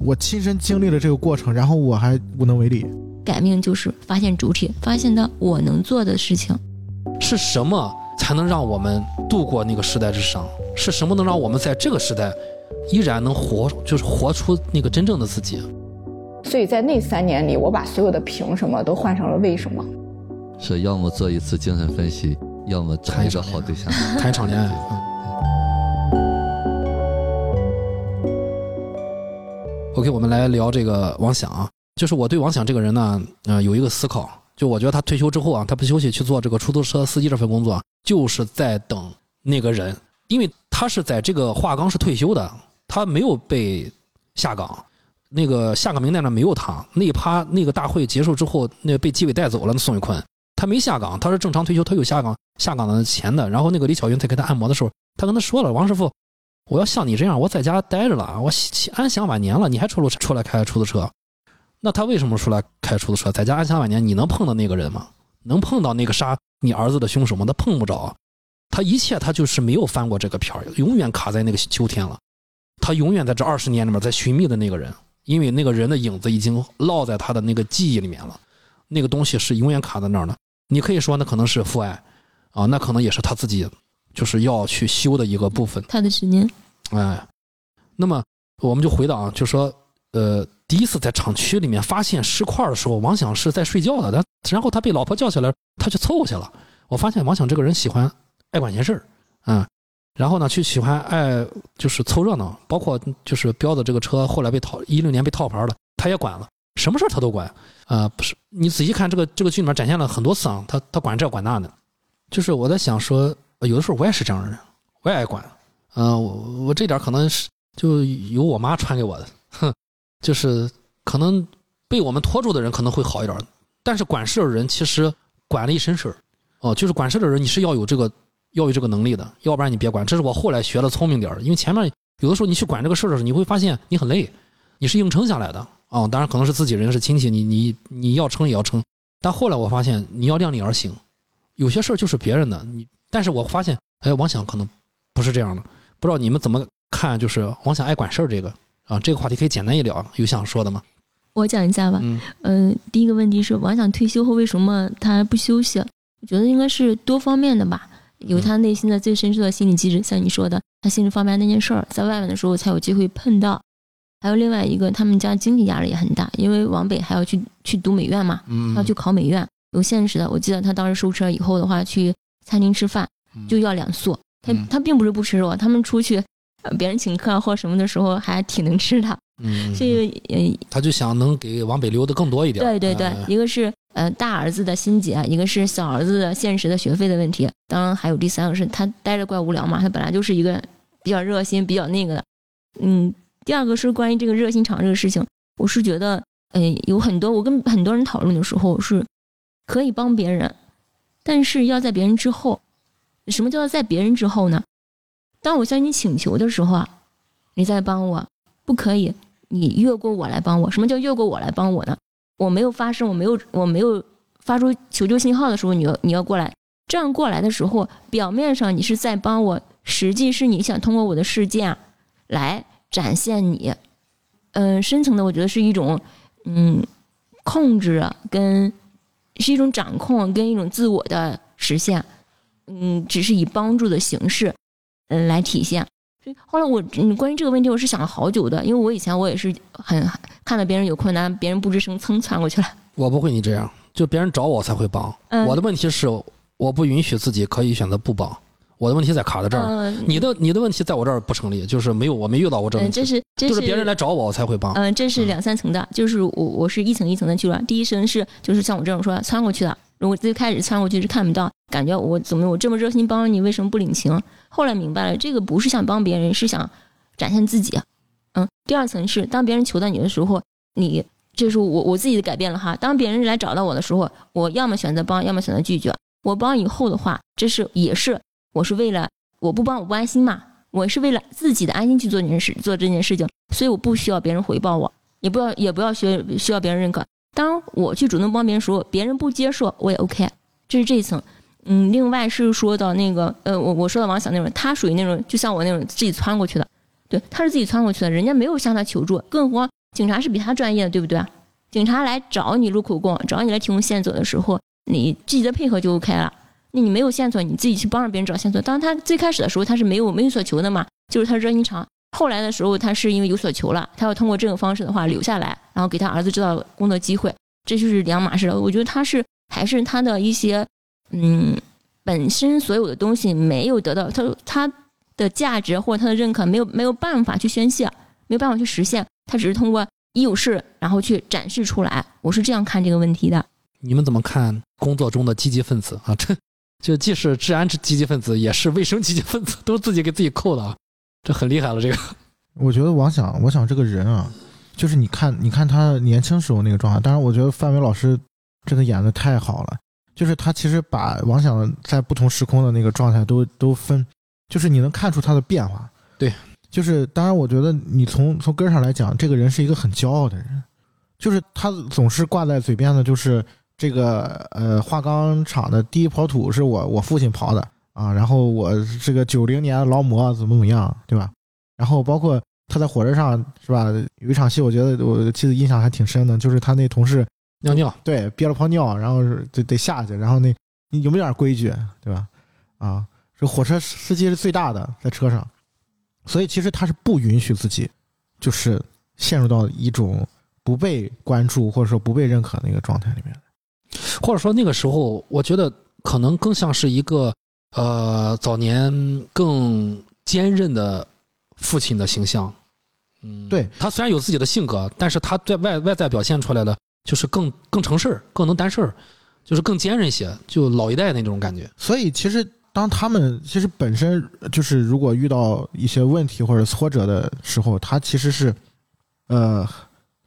我亲身经历了这个过程，然后我还无能为力。改命就是发现主体，发现到我能做的事情。是什么才能让我们度过那个时代之伤？是什么能让我们在这个时代依然能活，就是活出那个真正的自己？所以在那三年里，我把所有的凭什么都换成了为什么。是要么做一次精神分析，要么谈一个好对象，谈一场恋爱。我们来聊这个王想啊，就是我对王想这个人呢，呃，有一个思考，就我觉得他退休之后啊，他不休息去做这个出租车司机这份工作，就是在等那个人，因为他是在这个华钢是退休的，他没有被下岗，那个下岗名单上没有他，那一趴那个大会结束之后，那被纪委带走了，那宋玉坤。他没下岗，他是正常退休，他有下岗下岗的钱的，然后那个李小云在给他按摩的时候，他跟他说了，王师傅。我要像你这样，我在家待着了，我安享晚年了，你还出出来开出租车？那他为什么出来开出租车？在家安享晚年，你能碰到那个人吗？能碰到那个杀你儿子的凶手吗？他碰不着，他一切他就是没有翻过这个片儿，永远卡在那个秋天了。他永远在这二十年里面在寻觅的那个人，因为那个人的影子已经烙在他的那个记忆里面了，那个东西是永远卡在那儿的。你可以说那可能是父爱，啊，那可能也是他自己。就是要去修的一个部分，他的执念，哎，那么我们就回到啊，就说，呃，第一次在厂区里面发现尸块的时候，王想是在睡觉的，但然后他被老婆叫起来，他去凑合去了。我发现王想这个人喜欢爱管闲事儿，嗯，然后呢，去喜欢爱就是凑热闹，包括就是标的这个车后来被套一六年被套牌了，他也管了，什么事儿他都管，啊，不是，你仔细看这个这个剧里面展现了很多次啊，他他管这管那的，就是我在想说。有的时候我也是这样的人，我也爱管，嗯，我我这点可能是就由我妈传给我的，哼，就是可能被我们拖住的人可能会好一点，但是管事的人其实管了一身事儿，哦，就是管事的人你是要有这个要有这个能力的，要不然你别管。这是我后来学的聪明点因为前面有的时候你去管这个事儿的时候，你会发现你很累，你是硬撑下来的，哦，当然可能是自己人是亲戚，你你你要撑也要撑，但后来我发现你要量力而行，有些事儿就是别人的你。但是我发现，哎，王想可能不是这样的，不知道你们怎么看？就是王想爱管事儿这个啊，这个话题可以简单一聊，有想说的吗？我讲一下吧。嗯，呃，第一个问题是王想退休后为什么他不休息？我觉得应该是多方面的吧，有他内心的最深处的心理机制，像你说的，他心理方面那件事儿，在外面的时候才有机会碰到。还有另外一个，他们家经济压力也很大，因为往北还要去去读美院嘛，要去考美院，有现实的。我记得他当时收车以后的话去。餐厅吃饭就要两素，他他并不是不吃肉，他们出去，别人请客或什么的时候还挺能吃的。嗯，所以呃，他就想能给往北溜的更多一点。对对对，一个是呃大儿子的心结，一个是小儿子的现实的学费的问题，当然还有第三个是他待着怪无聊嘛，他本来就是一个比较热心、比较那个的。嗯，第二个是关于这个热心肠这个事情，我是觉得，呃，有很多我跟很多人讨论的时候是可以帮别人。但是要在别人之后，什么叫做在别人之后呢？当我向你请求的时候啊，你再帮我，不可以，你越过我来帮我。什么叫越过我来帮我呢？我没有发声，我没有，我没有发出求救信号的时候，你要你要过来。这样过来的时候，表面上你是在帮我，实际是你想通过我的事件来展现你，嗯，深层的，我觉得是一种嗯控制跟。是一种掌控跟一种自我的实现，嗯，只是以帮助的形式，嗯，来体现。所以后来我，嗯，关于这个问题，我是想了好久的，因为我以前我也是很看到别人有困难，别人不吱声，蹭窜过去了。我不会你这样，就别人找我才会帮。我的问题是，我不允许自己可以选择不帮。我的问题在卡在这儿，你的你的问题在我这儿不成立，就是没有我没遇到过这问题，这是就是别人来找我我才会帮。嗯，这是两三层的，就是我我是一层一层的去了。第一层是就是像我这种说穿过去的，如果最开始穿过去是看不到，感觉我怎么我这么热心帮你，为什么不领情？后来明白了，这个不是想帮别人，是想展现自己。嗯，第二层是当别人求到你的时候，你这是我我自己的改变了哈。当别人来找到我的时候，我要么选择帮，要么选择拒绝。我帮以后的话，这是也是。我是为了我不帮我不安心嘛，我是为了自己的安心去做这件事，做这件事情，所以我不需要别人回报我，也不要也不要需需要别人认可。当我去主动帮别人时候，别人不接受我也 OK，这是这一层。嗯，另外是说到那个呃，我我说的王想那种，他属于那种就像我那种自己窜过去的，对，他是自己窜过去的，人家没有向他求助，更何况警察是比他专业的，对不对？警察来找你录口供，找你来提供线索的时候，你积极的配合就 OK 了。那你没有线索，你自己去帮着别人找线索。当他最开始的时候，他是没有没有所求的嘛，就是他热心肠。后来的时候，他是因为有所求了，他要通过这种方式的话留下来，然后给他儿子制造工作机会，这就是两码事了。我觉得他是还是他的一些嗯本身所有的东西没有得到他他的价值或者他的认可，没有没有办法去宣泄，没有办法去实现，他只是通过一有事然后去展示出来。我是这样看这个问题的。你们怎么看工作中的积极分子啊？这就既是治安积极分子，也是卫生积极分子，都是自己给自己扣的啊！这很厉害了，这个。我觉得王想，我想这个人啊，就是你看，你看他年轻时候那个状态。当然，我觉得范伟老师真的演的太好了。就是他其实把王想在不同时空的那个状态都都分，就是你能看出他的变化。对，就是当然，我觉得你从从根上来讲，这个人是一个很骄傲的人，就是他总是挂在嘴边的，就是这个呃化钢厂的第一刨土是我我父亲刨的啊，然后我这个九零年劳模怎么怎么样，对吧？然后包括他在火车上是吧？有一场戏，我觉得我记得印象还挺深的，就是他那同事。尿尿，对，憋了泡尿，然后得得下去，然后那你有没有点规矩，对吧？啊，这火车司机是最大的，在车上，所以其实他是不允许自己，就是陷入到一种不被关注或者说不被认可的那个状态里面，或者说那个时候，我觉得可能更像是一个呃早年更坚韧的父亲的形象。嗯，对他虽然有自己的性格，但是他在外外在表现出来的。就是更更成事儿，更能担事儿，就是更坚韧些，就老一代那种感觉。所以其实当他们其实本身就是如果遇到一些问题或者挫折的时候，他其实是，呃，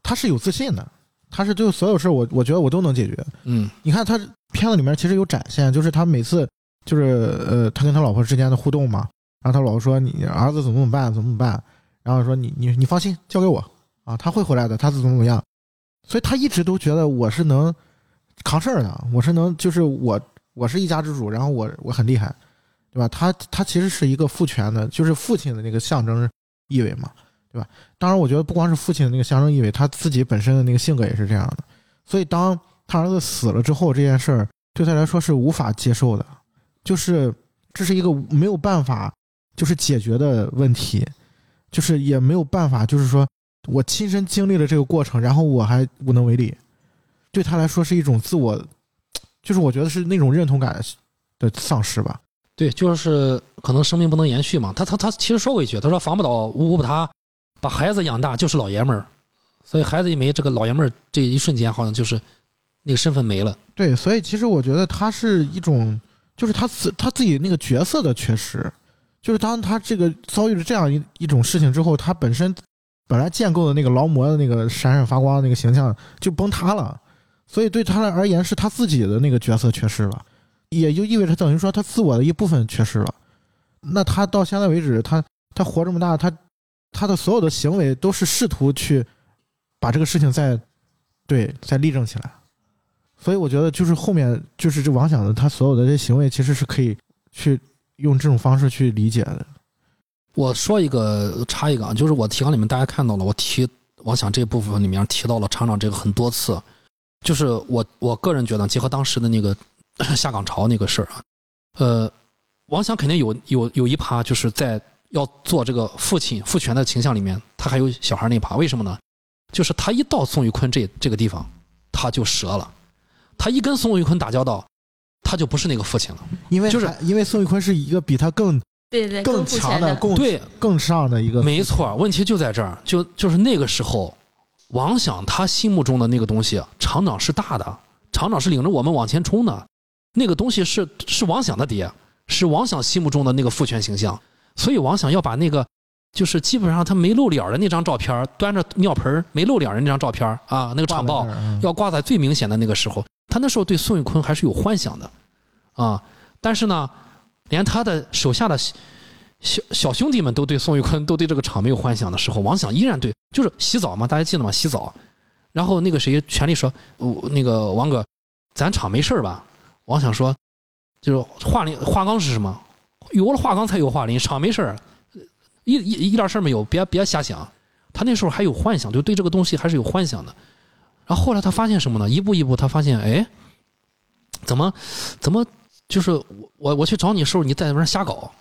他是有自信的，他是就所有事儿我我觉得我都能解决。嗯，你看他片子里面其实有展现，就是他每次就是呃他跟他老婆之间的互动嘛，然后他老婆说你儿子怎么怎么办怎么怎么办，然后说你你你放心交给我啊，他会回来的，他怎么怎么样。所以他一直都觉得我是能扛事儿的，我是能，就是我我是一家之主，然后我我很厉害，对吧？他他其实是一个父权的，就是父亲的那个象征意味嘛，对吧？当然，我觉得不光是父亲的那个象征意味，他自己本身的那个性格也是这样的。所以，当他儿子死了之后，这件事儿对他来说是无法接受的，就是这是一个没有办法就是解决的问题，就是也没有办法，就是说。我亲身经历了这个过程，然后我还无能为力，对他来说是一种自我，就是我觉得是那种认同感的丧失吧。对，就是可能生命不能延续嘛。他他他其实说过一句，他说防不倒屋不塌，把孩子养大就是老爷们儿，所以孩子一没，这个老爷们儿这一瞬间好像就是那个身份没了。对，所以其实我觉得他是一种，就是他自他自己那个角色的缺失，就是当他这个遭遇了这样一一种事情之后，他本身。本来建构的那个劳模的那个闪闪发光的那个形象就崩塌了，所以对他而言是他自己的那个角色缺失了，也就意味着等于说他自我的一部分缺失了。那他到现在为止，他他活这么大，他他的所有的行为都是试图去把这个事情再对再立正起来。所以我觉得就是后面就是这王想的他所有的这些行为其实是可以去用这种方式去理解的。我说一个插一个啊，就是我提纲里面大家看到了，我提王想这部分里面提到了厂长这个很多次，就是我我个人觉得，结合当时的那个下岗潮那个事儿啊，呃，王想肯定有有有一趴就是在要做这个父亲父权的形象里面，他还有小孩那趴，为什么呢？就是他一到宋玉坤这这个地方，他就折了，他一跟宋玉坤打交道，他就不是那个父亲了，因为就是因为宋玉坤是一个比他更。对对，更强的，更对更上的一个，没错。问题就在这儿，就就是那个时候，王想他心目中的那个东西，厂长是大的，厂长是领着我们往前冲的，那个东西是是王想的爹，是王想心目中的那个父权形象。所以王想要把那个，就是基本上他没露脸的那张照片，端着尿盆没露脸的那张照片啊，那个厂报要挂在最明显的那个时候，他那时候对宋玉坤还是有幻想的，啊，但是呢。连他的手下的小小兄弟们都对宋玉坤都对这个厂没有幻想的时候，王想依然对，就是洗澡嘛，大家记得吗？洗澡，然后那个谁权力说，那个王哥，咱厂没事吧？王想说，就是华林华钢是什么？有了华钢才有华林，厂没事儿一一一点事儿没有，别别瞎想。他那时候还有幻想，就对这个东西还是有幻想的。然后后来他发现什么呢？一步一步他发现，哎，怎么怎么就是我我我去找你的时候，你在那边瞎搞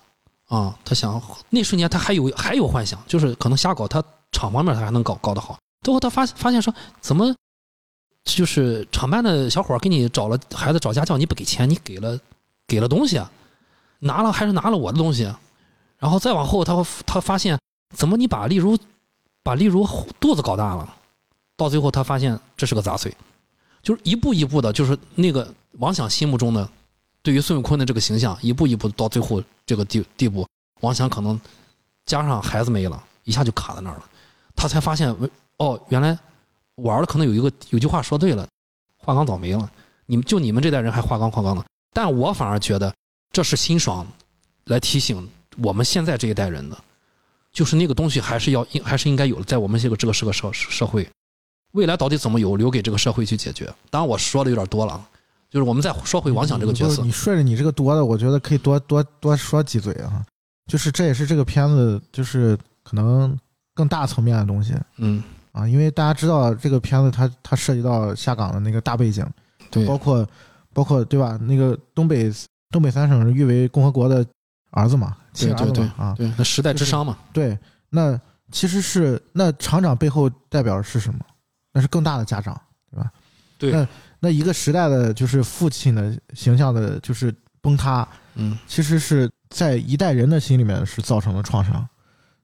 啊？他想那瞬间他还有还有幻想，就是可能瞎搞，他厂方面他还能搞搞得好。最后他发发现说，怎么就是厂办的小伙给你找了孩子找家教，你不给钱，你给了给了东西啊，拿了还是拿了我的东西？然后再往后，他他发现怎么你把例如把例如肚子搞大了，到最后他发现这是个杂碎，就是一步一步的，就是那个王想心目中的对于孙悟空的这个形象，一步一步到最后这个地地步，王想可能加上孩子没了，一下就卡在那儿了，他才发现哦，原来我儿子可能有一个有句话说对了，华岗早没了，你们就你们这代人还华岗华岗呢，但我反而觉得这是辛爽来提醒。我们现在这一代人的，就是那个东西还是要应还是应该有的，在我们这个这个是个社社会，未来到底怎么有，留给这个社会去解决。当然我说的有点多了，就是我们再说回王想这个角色。你顺着你这个多的，我觉得可以多多多说几嘴啊。就是这也是这个片子，就是可能更大层面的东西。嗯啊，因为大家知道这个片子它它涉及到下岗的那个大背景，对，包括包括对吧？那个东北东北三省是誉为共和国的儿子嘛。对对对啊，对，那时代之殇嘛。对，那其实是那厂长背后代表的是什么？那是更大的家长，对吧？对。那那一个时代的就是父亲的形象的，就是崩塌。嗯，其实是在一代人的心里面是造成了创伤。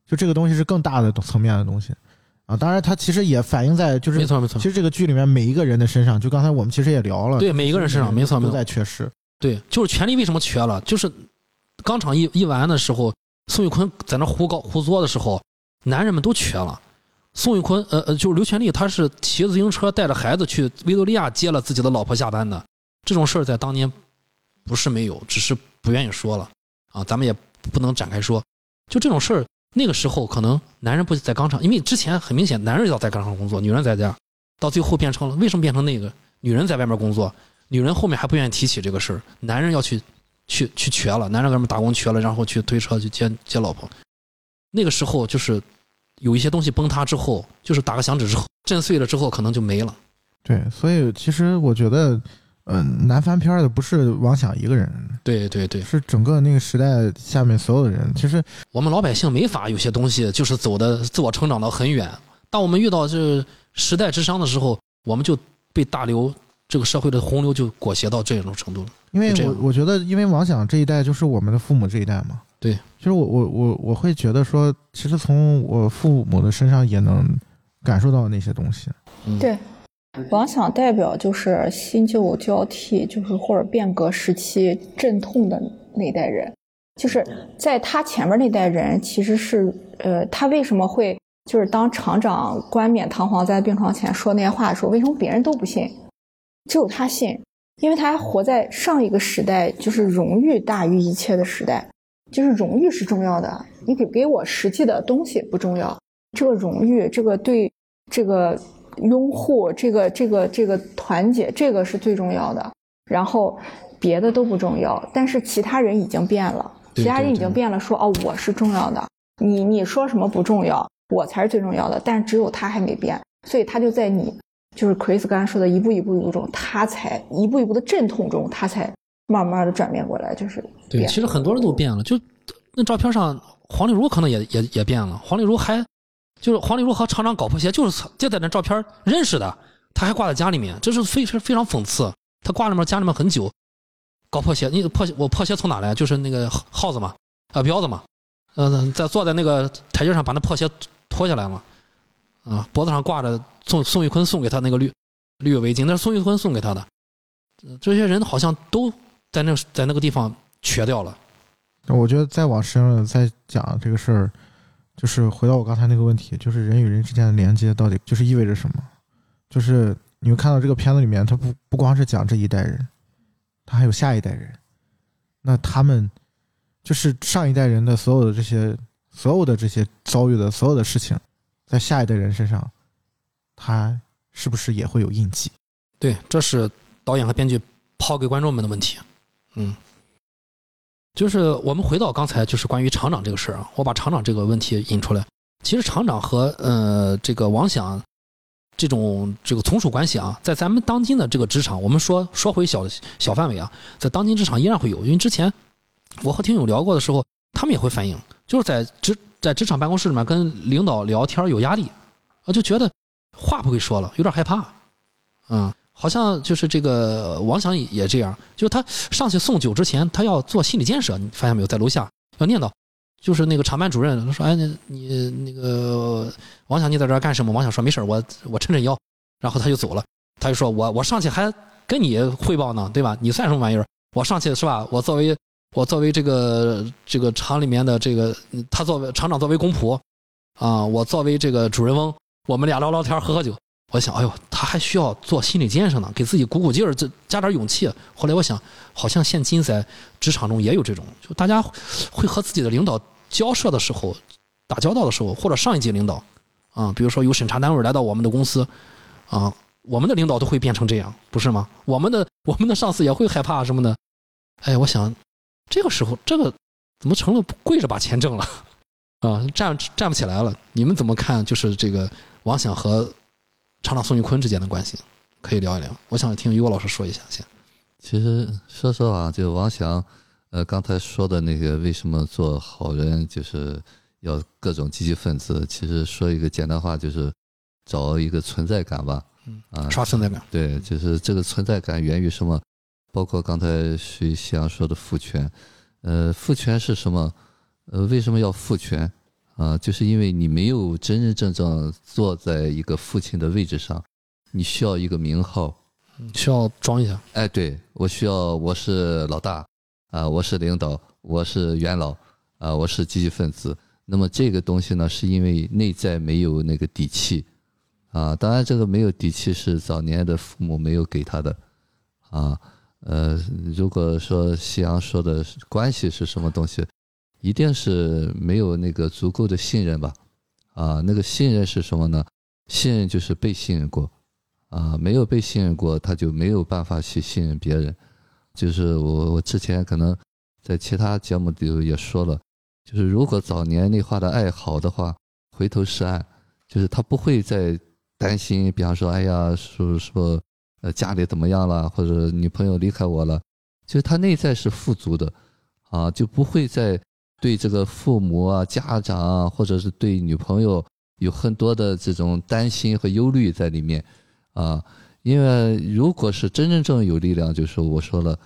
就这个东西是更大的层面的东西啊。当然，它其实也反映在就是没错没错。其实这个剧里面每一个人的身上，就刚才我们其实也聊了，对每一个人身上没错没错都在缺失。对，就是权力为什么缺了？就是。钢厂一一完的时候，宋玉坤在那胡搞胡作的时候，男人们都缺了。宋玉坤，呃呃，就是刘全利，他是骑自行车带着孩子去维多利亚接了自己的老婆下班的。这种事儿在当年不是没有，只是不愿意说了啊。咱们也不能展开说。就这种事儿，那个时候可能男人不在钢厂，因为之前很明显，男人要在钢厂工作，女人在家。到最后变成了为什么变成那个女人在外面工作？女人后面还不愿意提起这个事儿，男人要去。去去瘸了，男人哥们打工瘸了，然后去推车去接接老婆。那个时候就是有一些东西崩塌之后，就是打个响指之后震碎了之后，可能就没了。对，所以其实我觉得，嗯，难翻篇的不是王想一个人，对对对，是整个那个时代下面所有的人。其实我们老百姓没法有些东西就是走的自我成长的很远。当我们遇到这时代之殇的时候，我们就被大流这个社会的洪流就裹挟到这种程度了。因为我我觉得，因为王想这一代就是我们的父母这一代嘛。对，其实我我我我会觉得说，其实从我父母的身上也能感受到那些东西。对，王想代表就是新旧交替，就是或者变革时期阵痛的那代人。就是在他前面那代人，其实是呃，他为什么会就是当厂长冠冕堂皇在病床前说那些话的时候，为什么别人都不信，只有他信？因为他还活在上一个时代，就是荣誉大于一切的时代，就是荣誉是重要的。你给给我实际的东西不重要，这个荣誉，这个对这个拥护，这个这个这个团结，这个是最重要的。然后别的都不重要，但是其他人已经变了，其他人已经变了，说哦我是重要的，你你说什么不重要，我才是最重要的。但只有他还没变，所以他就在你。就是 Chris 刚才说的，一步一步一步中，他才一步一步的阵痛中，他才慢慢的转变过来。就是对，其实很多人都变了。就那照片上，黄丽茹可能也也也变了。黄丽茹还就是黄丽茹和厂长搞破鞋，就是就在那照片认识的，他还挂在家里面，这是非常非常讽刺。他挂里面家里面很久，搞破鞋，你破鞋我破鞋从哪来？就是那个耗子嘛，啊彪子嘛，嗯，在坐在那个台阶上把那破鞋脱下来嘛，啊脖子上挂着。宋宋玉坤送给他那个绿绿围巾，那是宋玉坤送给他的。这些人好像都在那在那个地方瘸掉了。我觉得再往深了再讲这个事儿，就是回到我刚才那个问题，就是人与人之间的连接到底就是意味着什么？就是你们看到这个片子里面，他不不光是讲这一代人，他还有下一代人。那他们就是上一代人的所有的这些所有的这些遭遇的所有的事情，在下一代人身上。他是不是也会有印记？对，这是导演和编剧抛给观众们的问题。嗯，就是我们回到刚才，就是关于厂长这个事儿啊，我把厂长这个问题引出来。其实厂长和呃这个王想这种这个从属关系啊，在咱们当今的这个职场，我们说说回小小范围啊，在当今职场依然会有，因为之前我和听友聊过的时候，他们也会反映，就是在职在职场办公室里面跟领导聊天有压力，我就觉得话不会说了，有点害怕，嗯，好像就是这个王想也这样，就是他上去送酒之前，他要做心理建设，你发现没有，在楼下要念叨。就是那个厂办主任他说：“哎，你那个王强，你在这儿干什么？”王强说：“没事我我抻抻腰。”然后他就走了。他就说：“我我上去还跟你汇报呢，对吧？你算什么玩意儿？我上去是吧？我作为我作为这个这个厂里面的这个，他作为厂长作为公仆啊，我作为这个主人翁，我们俩聊聊天，喝喝酒。我想，哎呦，他还需要做心理建设呢，给自己鼓鼓劲儿，这加点勇气。后来我想，好像现今在职场中也有这种，就大家会和自己的领导。”交涉的时候，打交道的时候，或者上一级领导，啊，比如说有审查单位来到我们的公司，啊，我们的领导都会变成这样，不是吗？我们的我们的上司也会害怕什么的。哎，我想，这个时候这个怎么成了跪着把钱挣了，啊，站站不起来了。你们怎么看？就是这个王想和厂长宋玉坤之间的关系，可以聊一聊。我想听于果老师说一下先。其实说实话，就王想。呃，刚才说的那个为什么做好人就是要各种积极分子？其实说一个简单话，就是找一个存在感吧。嗯啊，刷存在感。对，就是这个存在感源于什么？包括刚才徐夕阳说的父权。呃，父权是什么？呃，为什么要父权？啊，就是因为你没有真真正正坐在一个父亲的位置上，你需要一个名号，需要装一下。哎，对我需要，我是老大。啊，我是领导，我是元老，啊，我是积极分子。那么这个东西呢，是因为内在没有那个底气，啊，当然这个没有底气是早年的父母没有给他的，啊，呃，如果说夕阳说的关系是什么东西，一定是没有那个足够的信任吧，啊，那个信任是什么呢？信任就是被信任过，啊，没有被信任过，他就没有办法去信任别人。就是我，我之前可能在其他节目里也说了，就是如果早年内化的爱好的话，回头是岸，就是他不会再担心，比方说，哎呀，说说，家里怎么样了，或者女朋友离开我了，就是他内在是富足的，啊，就不会再对这个父母啊、家长啊，或者是对女朋友有很多的这种担心和忧虑在里面，啊。因为如果是真真正有力量，就是我说了，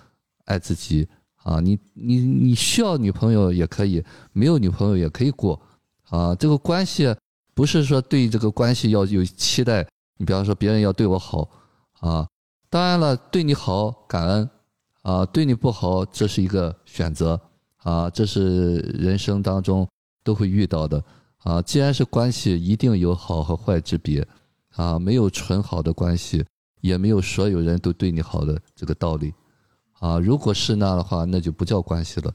爱自己啊，你你你需要女朋友也可以，没有女朋友也可以过啊。这个关系不是说对这个关系要有期待，你比方说别人要对我好啊，当然了，对你好感恩啊，对你不好这是一个选择啊，这是人生当中都会遇到的啊。既然是关系，一定有好和坏之别啊，没有纯好的关系。也没有所有人都对你好的这个道理，啊，如果是那样的话，那就不叫关系了，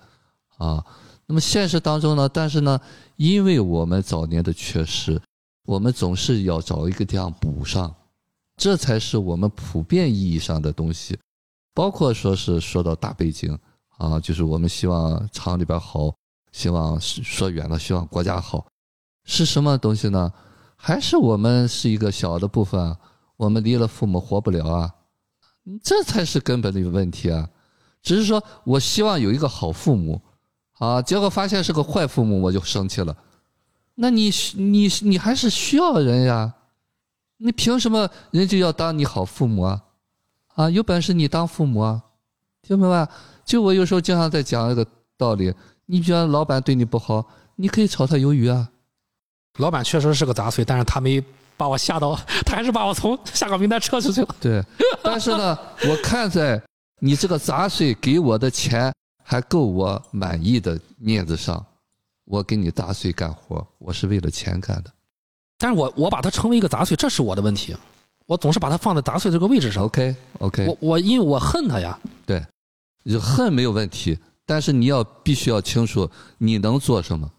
啊，那么现实当中呢？但是呢，因为我们早年的缺失，我们总是要找一个地方补上，这才是我们普遍意义上的东西，包括说是说到大背景啊，就是我们希望厂里边好，希望说远了，希望国家好，是什么东西呢？还是我们是一个小的部分。我们离了父母活不了啊，这才是根本的一个问题啊！只是说我希望有一个好父母，啊，结果发现是个坏父母，我就生气了。那你你你还是需要人呀？你凭什么人就要当你好父母啊？啊，有本事你当父母啊？听明白？就我有时候经常在讲一个道理，你觉得老板对你不好，你可以炒他鱿鱼啊。老板确实是个杂碎，但是他没。把我吓到，他还是把我从下岗名单撤出去了。对，但是呢，我看在你这个杂碎给我的钱还够我满意的面子上，我给你杂碎干活，我是为了钱干的。但是我我把它称为一个杂碎，这是我的问题。我总是把它放在杂碎这个位置上。OK OK，我我因为我恨他呀。对，恨没有问题，但是你要必须要清楚你能做什么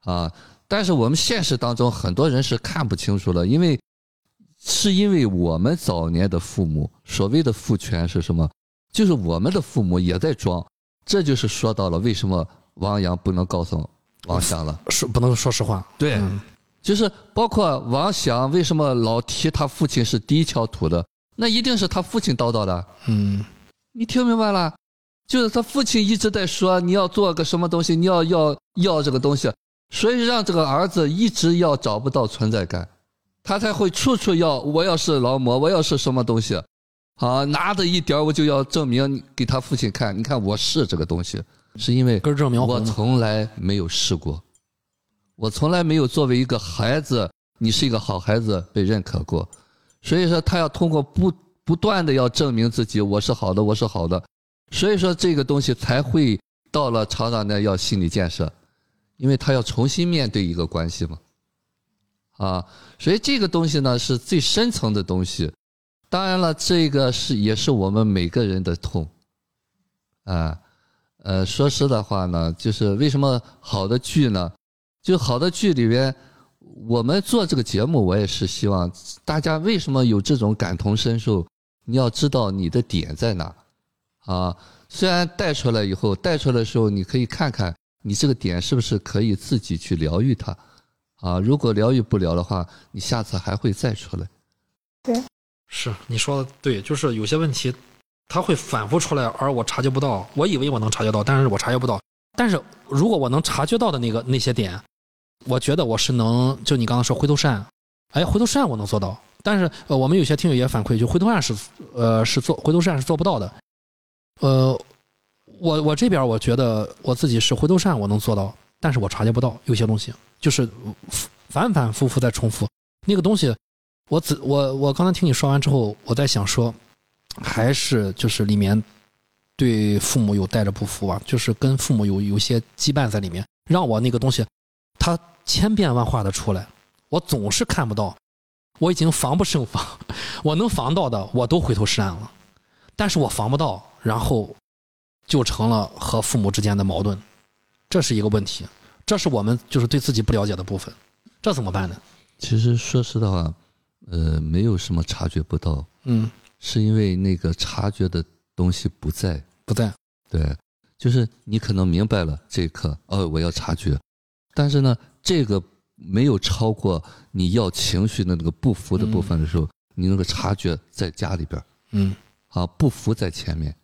啊。但是我们现实当中很多人是看不清楚了，因为是因为我们早年的父母所谓的父权是什么？就是我们的父母也在装，这就是说到了为什么王阳不能告诉王翔了，说不能说实话。对，就是包括王想为什么老提他父亲是第一锹土的，那一定是他父亲叨叨的。嗯你听明白了？就是他父亲一直在说你要做个什么东西，你要要要这个东西，所以让这个儿子一直要找不到存在感，他才会处处要我要是劳模，我要是什么东西，啊，拿着一点儿我就要证明给他父亲看，你看我是这个东西，是因为根正苗我。从来没有试过，我从来没有作为一个孩子，你是一个好孩子被认可过，所以说他要通过不不断的要证明自己，我是好的，我是好的，所以说这个东西才会到了厂长那要心理建设，因为他要重新面对一个关系嘛，啊，所以这个东西呢是最深层的东西，当然了，这个是也是我们每个人的痛，啊。呃，说实的话呢，就是为什么好的剧呢？就好的剧里边，我们做这个节目，我也是希望大家为什么有这种感同身受？你要知道你的点在哪啊。虽然带出来以后，带出来的时候，你可以看看你这个点是不是可以自己去疗愈它啊。如果疗愈不了的话，你下次还会再出来。对是你说的对，就是有些问题，它会反复出来，而我察觉不到。我以为我能察觉到，但是我察觉不到。但是如果我能察觉到的那个那些点，我觉得我是能，就你刚刚说回头善，哎，回头善我能做到。但是呃，我们有些听友也反馈，就回头善是呃是做回头善是做不到的。呃，我我这边我觉得我自己是回头善我能做到，但是我察觉不到有些东西，就是反反复复在重复那个东西。我只我我刚才听你说完之后，我在想说，还是就是里面对父母有带着不服啊，就是跟父母有有些羁绊在里面，让我那个东西它千变万化的出来，我总是看不到，我已经防不胜防，我能防到的我都回头是岸了，但是我防不到，然后就成了和父母之间的矛盾，这是一个问题，这是我们就是对自己不了解的部分，这怎么办呢？其实说实的话，呃，没有什么察觉不到，嗯，是因为那个察觉的东西不在。不在，对，就是你可能明白了这一刻，哦，我要察觉，但是呢，这个没有超过你要情绪的那个不服的部分的时候，你那个察觉在家里边儿嗯啊，不服在前面，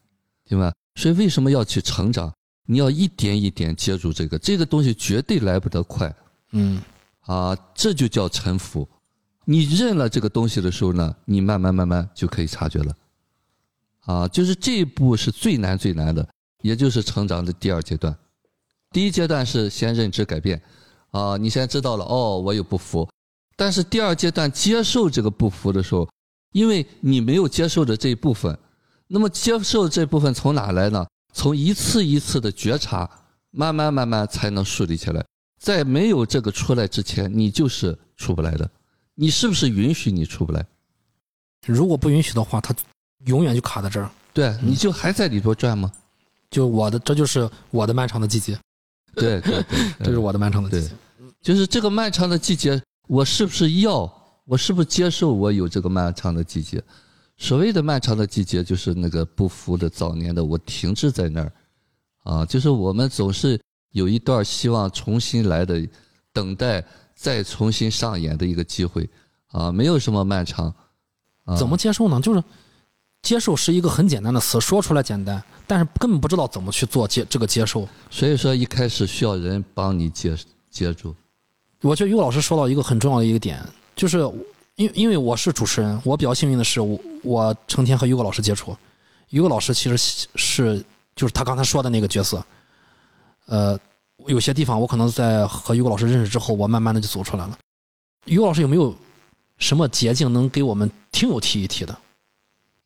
对吧？所以为什么要去成长？你要一点一点接住这个，这个东西绝对来不得快嗯啊，这就叫臣服。你认了这个东西的时候呢，你慢慢慢慢就可以察觉了。啊，就是这一步是最难最难的，也就是成长的第二阶段。第一阶段是先认知改变，啊，你先知道了哦，我有不服，但是第二阶段接受这个不服的时候，因为你没有接受的这一部分，那么接受这部分从哪来呢？从一次一次的觉察，慢慢慢慢才能树立起来。在没有这个出来之前，你就是出不来的。你是不是允许你出不来？如果不允许的话，他永远就卡在这儿。对，你就还在里头转吗？就我的，这就是我的漫长的季节，对 对对，这是我的漫长的季节。就是这个漫长的季节，我是不是要？我是不是接受我有这个漫长的季节？所谓的漫长的季节，就是那个不服的早年的我停滞在那儿，啊，就是我们总是有一段希望重新来的，等待再重新上演的一个机会，啊，没有什么漫长。啊、怎么接受呢？就是接受是一个很简单的词，说出来简单，但是根本不知道怎么去做接这个接受。所以说一开始需要人帮你接接住。我觉得于老师说到一个很重要的一个点，就是因因为我是主持人，我比较幸运的是，我我成天和于果老师接触。于果老师其实是就是他刚才说的那个角色，呃，有些地方我可能在和于果老师认识之后，我慢慢的就走出来了。于果老师有没有什么捷径能给我们听友提一提的？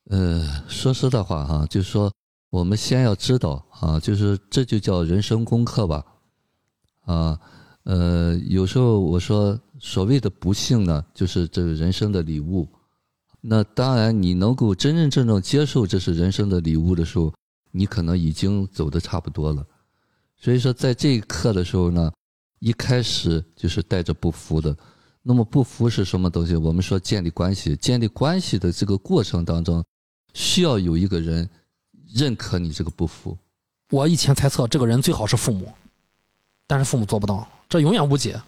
呃，说实的话哈，就是说我们先要知道啊，就是这就叫人生功课吧，啊，呃，有时候我说所谓的不幸呢，就是这个人生的礼物。那当然，你能够真真正正接受这是人生的礼物的时候，你可能已经走的差不多了。所以说，在这一刻的时候呢，一开始就是带着不服的。那么不服是什么东西？我们说建立关系，建立关系的这个过程当中，需要有一个人认可你这个不服。我以前猜测这个人最好是父母，但是父母做不到，这永远无解。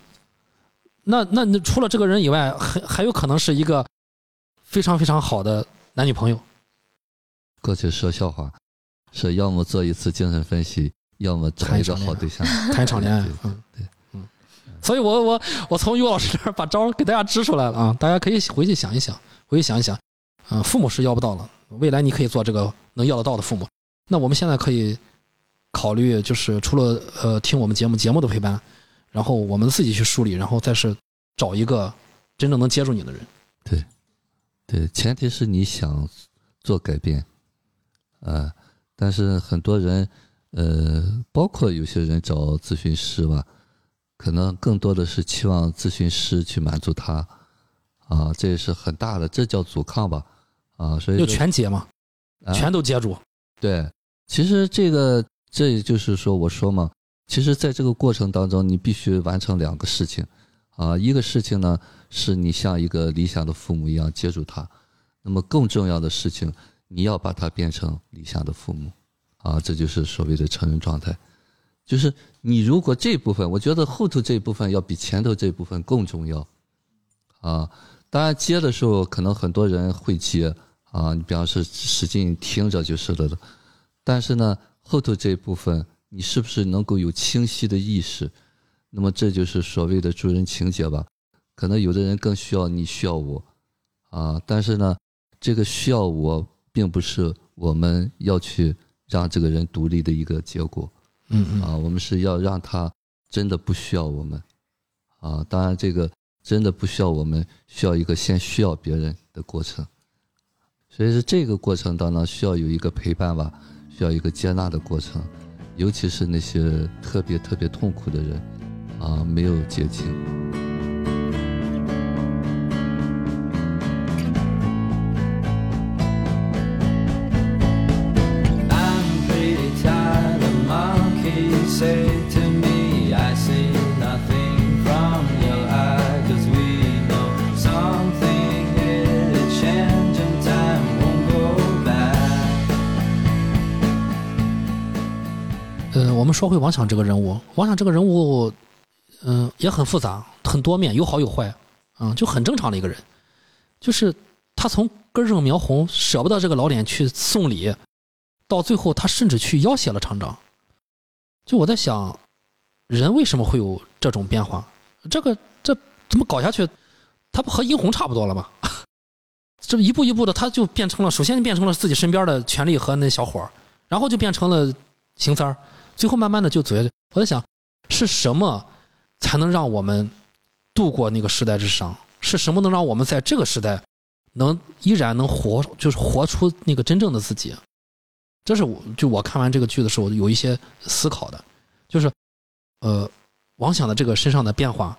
那那那除了这个人以外，还还有可能是一个非常非常好的男女朋友。过去说笑话，说要么做一次精神分析，要么找一个好对象。谈一场恋爱对，嗯对嗯。所以我我我从于老师这儿把招给大家支出来了啊，大家可以回去想一想，回去想一想，啊，父母是要不到了，未来你可以做这个能要得到的父母。那我们现在可以考虑，就是除了呃听我们节目节目的陪伴，然后我们自己去梳理，然后再是找一个真正能接住你的人。对，对前提是你想做改变，呃，但是很多人，呃，包括有些人找咨询师吧，可能更多的是期望咨询师去满足他，啊，这也是很大的，这叫阻抗吧，啊，所以就说全接嘛，啊全都接住。对，其实这个这也就是说，我说嘛，其实在这个过程当中，你必须完成两个事情，啊，一个事情呢是你像一个理想的父母一样接住他，那么更重要的事情，你要把他变成理想的父母，啊，这就是所谓的成人状态。就是你如果这部分，我觉得后头这部分要比前头这部分更重要，啊，当然接的时候可能很多人会接啊，你比方说使劲听着就是了的，但是呢，后头这一部分你是不是能够有清晰的意识？那么这就是所谓的助人情节吧。可能有的人更需要你需要我，啊，但是呢，这个需要我并不是我们要去让这个人独立的一个结果。嗯嗯啊，我们是要让他真的不需要我们，啊，当然这个真的不需要我们，需要一个先需要别人的过程，所以说这个过程当中需要有一个陪伴吧，需要一个接纳的过程，尤其是那些特别特别痛苦的人，啊，没有捷径。说回王想这个人物，王想这个人物，嗯、也很复杂，很多面，有好有坏，嗯，就很正常的一个人。就是他从根正苗红，舍不得这个老脸去送礼，到最后他甚至去要挟了厂长。就我在想，人为什么会有这种变化？这个这怎么搞下去？他不和殷红差不多了吗？这一步一步的，他就变成了，首先变成了自己身边的权力和那小伙儿，然后就变成了邢三儿，最后慢慢的就走下去。我在想，是什么才能让我们度过那个时代之伤？是什么能让我们在这个时代能依然能活，就是活出那个真正的自己？这是我就我看完这个剧的时候有一些思考的，就是呃，王想的这个身上的变化，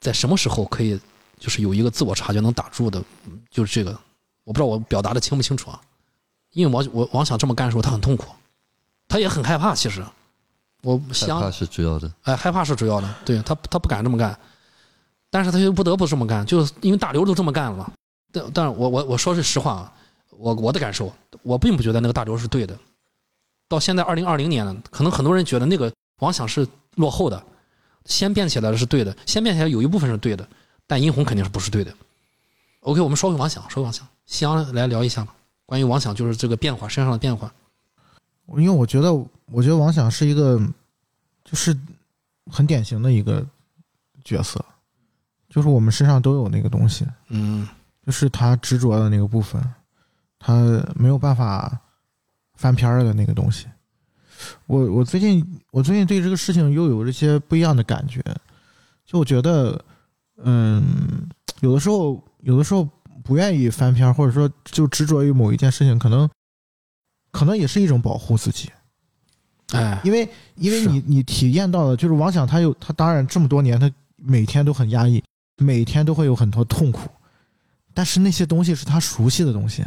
在什么时候可以就是有一个自我察觉能打住的？就是这个，我不知道我表达的清不清楚啊？因为王我王想这么干的时候，他很痛苦，他也很害怕。其实，我害想怕是主要的，哎，害怕是主要的，对他他不敢这么干，但是他又不得不这么干，就是因为大刘都这么干了嘛。但但是我我我说是实话啊，我我的感受，我并不觉得那个大刘是对的。到现在二零二零年了，可能很多人觉得那个王想是落后的，先变起来的是对的，先变起来有一部分是对的，但殷红肯定是不是对的。OK，我们说回王想，说回王想，夕阳来聊一下吧，关于王想就是这个变化身上的变化。因为我觉得，我觉得王响是一个，就是很典型的一个角色，就是我们身上都有那个东西，嗯就是他执着的那个部分，他没有办法翻篇儿的那个东西。我我最近我最近对这个事情又有一些不一样的感觉，就我觉得，嗯，有的时候有的时候不愿意翻篇儿，或者说就执着于某一件事情，可能可能也是一种保护自己。哎，因为因为你你体验到的就是王想他有他当然这么多年他每天都很压抑，每天都会有很多痛苦，但是那些东西是他熟悉的东西，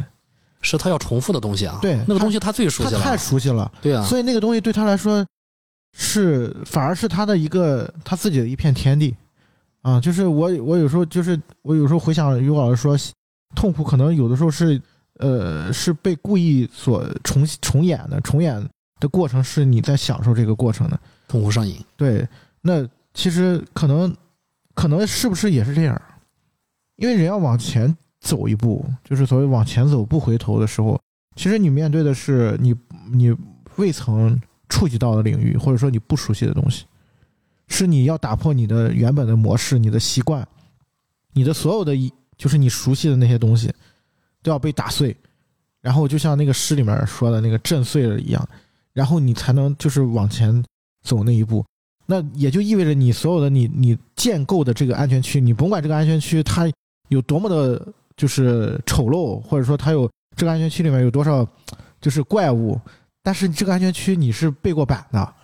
是他要重复的东西啊。对那个东西他最熟悉了。他太熟悉了，对啊，所以那个东西对他来说是反而是他的一个他自己的一片天地啊。就是我我有时候就是我有时候回想于老师说，痛苦可能有的时候是呃是被故意所重重演的，重演的过程是你在享受这个过程的。痛苦上瘾。对，那其实可能可能是不是也是这样？因为人要往前走一步，就是所谓往前走不回头的时候，其实你面对的是你你未曾触及到的领域，或者说你不熟悉的东西，是你要打破你的原本的模式、你的习惯、你的所有的一就是你熟悉的那些东西都要被打碎，然后就像那个诗里面说的那个震碎了一样，然后你才能就是往前走那一步。那也就意味着你所有的你你建构的这个安全区，你甭管这个安全区它有多么的，就是丑陋，或者说它有这个安全区里面有多少就是怪物，但是这个安全区你是背过板的，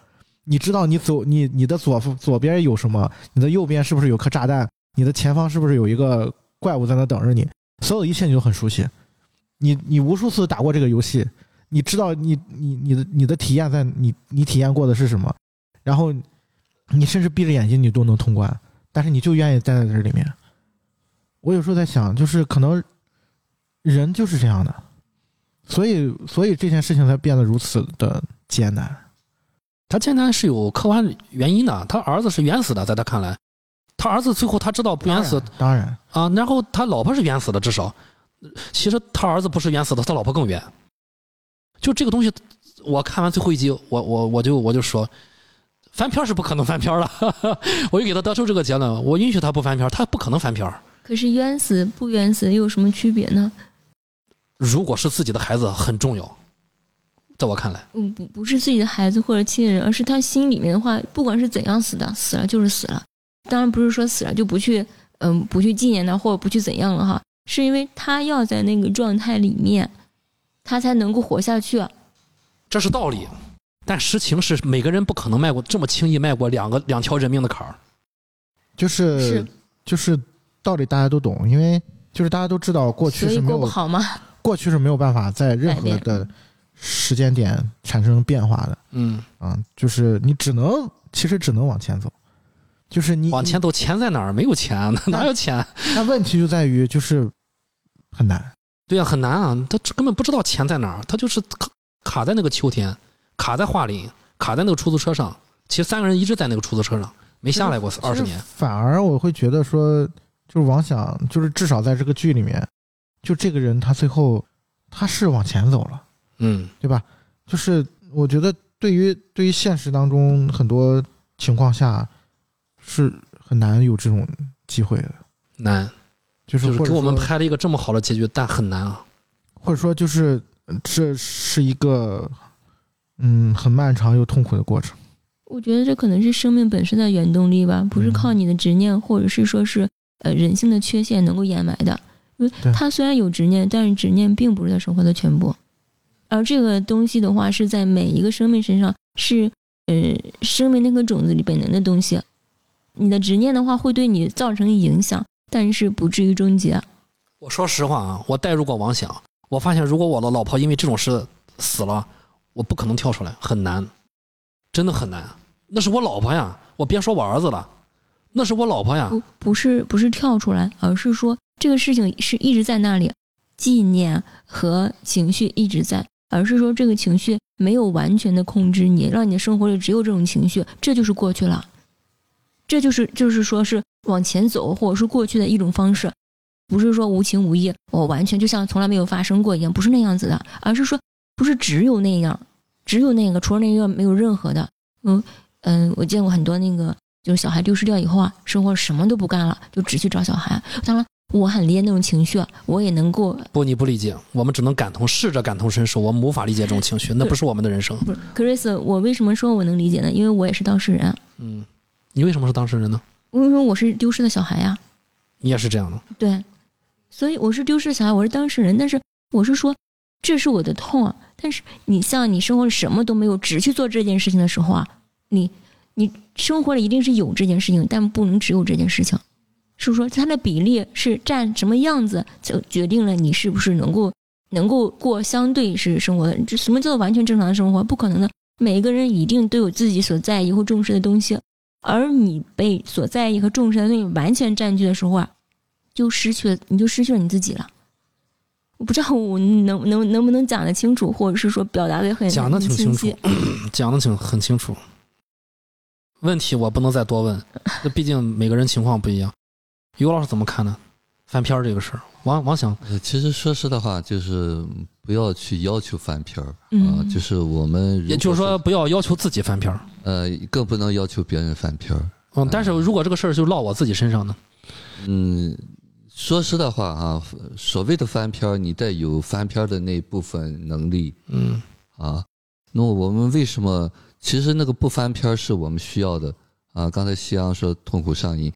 你知道你走你你的左左边有什么，你的右边是不是有颗炸弹，你的前方是不是有一个怪物在那等着你，所有一切你都很熟悉，你你无数次打过这个游戏，你知道你你你的你的体验在你你体验过的是什么，然后你甚至闭着眼睛你都能通关，但是你就愿意待在这里面。我有时候在想，就是可能人就是这样的，所以所以这件事情才变得如此的艰难。他艰难是有客观原因的，他儿子是冤死的，在他看来，他儿子最后他知道不冤死当然，啊，然后他老婆是冤死的，至少，其实他儿子不是冤死的，他老婆更冤。就这个东西，我看完最后一集，我我我就我就说，翻篇是不可能翻篇儿了，我就给他得出这个结论，我允许他不翻篇，他不可能翻篇。可是冤死不冤死又有什么区别呢？如果是自己的孩子，很重要，在我看来，嗯，不不是自己的孩子或者亲人，而是他心里面的话，不管是怎样死的，死了就是死了。当然不是说死了就不去，嗯，不去纪念他或者不去怎样了哈，是因为他要在那个状态里面，他才能够活下去。这是道理。但实情是，每个人不可能迈过这么轻易迈过两个两条人命的坎儿。就是是就是道理大家都懂，因为就是大家都知道过去是没有过不好嘛。过去是没有办法在任何的时间点产生变化的嗯，啊，就是你只能其实只能往前走，就是你往前走，钱在哪儿？没有钱，哪有钱？那问题就在于就是很难，对呀、很难啊，他根本不知道钱在哪儿，他就是卡卡在那个秋天，卡在桦林，卡在那个出租车上。其实三个人一直在那个出租车上，没下来过二十年。反而我会觉得说，就是王想，就是至少在这个剧里面，就这个人他最后他是往前走了，嗯，对吧？就是我觉得对于对于现实当中很多情况下是很难有这种机会的，难，就是就是给我们拍了一个这么好的结局，但很难啊。或者说就是呃这是一个嗯很漫长又痛苦的过程。我觉得这可能是生命本身的原动力吧，不是靠你的执念或者是说是呃人性的缺陷能够掩埋的。因为他虽然有执念，但是执念并不是他生活的全部。而这个东西的话，是在每一个生命身上，是呃生命那颗种子里本能的东西。你的执念的话，会对你造成影响，但是不至于终结。我说实话啊，我代入过王想，我发现如果我的老婆因为这种事死了，我不可能跳出来，很难，真的很难。那是我老婆呀，我别说我儿子了，那是我老婆呀。不不是不是跳出来，而是说这个事情是一直在那里，纪念和情绪一直在，而是说这个情绪没有完全的控制你，让你的生活里只有这种情绪，这就是过去了，这就是就是说是往前走或者是过去的一种方式，不是说无情无义，我完全就像从来没有发生过一样，不是那样子的，而是说不是只有那样，只有那个，除了那个没有任何的，嗯嗯，我见过很多那个。就是小孩丢失掉以后啊，生活什么都不干了，就只去找小孩。当然，我很理解那种情绪，我也能够不，你不理解，我们只能感同，试着感同身受，我们无法理解这种情绪，那不是我们的人生。不是 Chris，我为什么说我能理解呢？因为我也是当事人。嗯，你为什么是当事人呢？我跟你说，我是丢失的小孩呀，你也是这样的。对，所以我是丢失的小孩，我是当事人。但是我是说，这是我的痛啊。但是你像你生活里什么都没有，只去做这件事情的时候啊，你你生活里一定是有这件事情，但不能只有这件事情。是说它的比例是占什么样子，就决定了你是不是能够能够过相对是生活的。这什么叫做完全正常的生活？不可能的。每一个人一定都有自己所在意或重视的东西，而你被所在意和重视的东西完全占据的时候啊，就失去了，你就失去了你自己了。我不知道我能能能不能讲得清楚，或者是说表达的很讲得挺清楚。讲的挺很清楚。问题我不能再多问，那毕竟每个人情况不一样。于老师怎么看呢？翻篇儿这个事儿，王王想，呃其实说实的话，就是不要去要求翻篇儿啊、嗯就是我们如也就是说不要要求自己翻篇儿。呃，更不能要求别人翻篇儿。嗯，但是如果这个事儿就落我自己身上呢？嗯，说实的话啊，所谓的翻篇儿，你得有翻篇儿的那部分能力嗯啊。那么我们为什么？其实那个不翻篇儿是我们需要的啊。刚才夕阳说痛苦上瘾，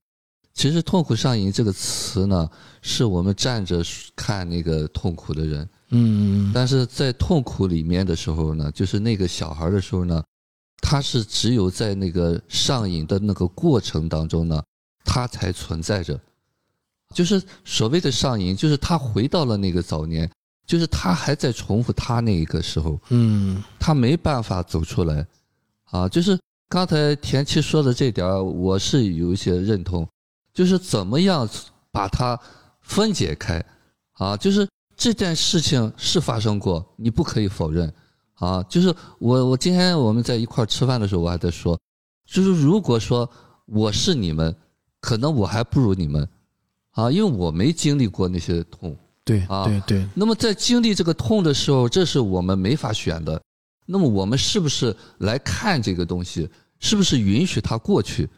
其实痛苦上瘾这个词呢，是我们站着看那个痛苦的人，嗯。但是在痛苦里面的时候呢，就是那个小孩的时候呢，他是只有在那个上瘾的那个过程当中呢，他才存在着。就是所谓的上瘾，就是他回到了那个早年，就是他还在重复他那一个时候，嗯。他没办法走出来，啊，就是刚才田七说的这点儿，我是有一些认同，就是怎么样把它分解开，啊，就是这件事情是发生过，你不可以否认，啊，就是我我今天我们在一块儿吃饭的时候，我还在说，就是如果说我是你们，可能我还不如你们，啊，因为我没经历过那些痛，对啊对对，那么在经历这个痛的时候，这是我们没法选的。那么我们是不是来看这个东西，是不是允许它过去？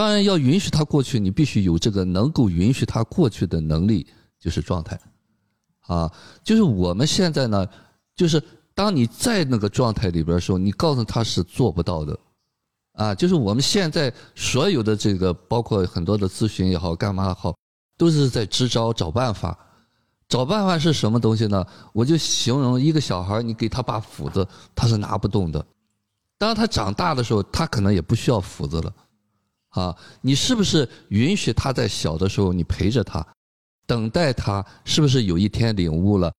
当然要允许它过去，你必须有这个能够允许它过去的能力，就是状态。啊，就是我们现在呢，就是当你在那个状态里边的时候，你告诉他是做不到的。啊，就是我们现在所有的这个，包括很多的咨询也好，干嘛也好，都是在支招找办法。找办法是什么东西呢？我就形容一个小孩，你给他把斧子，他是拿不动的。当他长大的时候，他可能也不需要斧子了。啊，你是不是允许他在小的时候你陪着他，等待他？是不是有一天领悟了？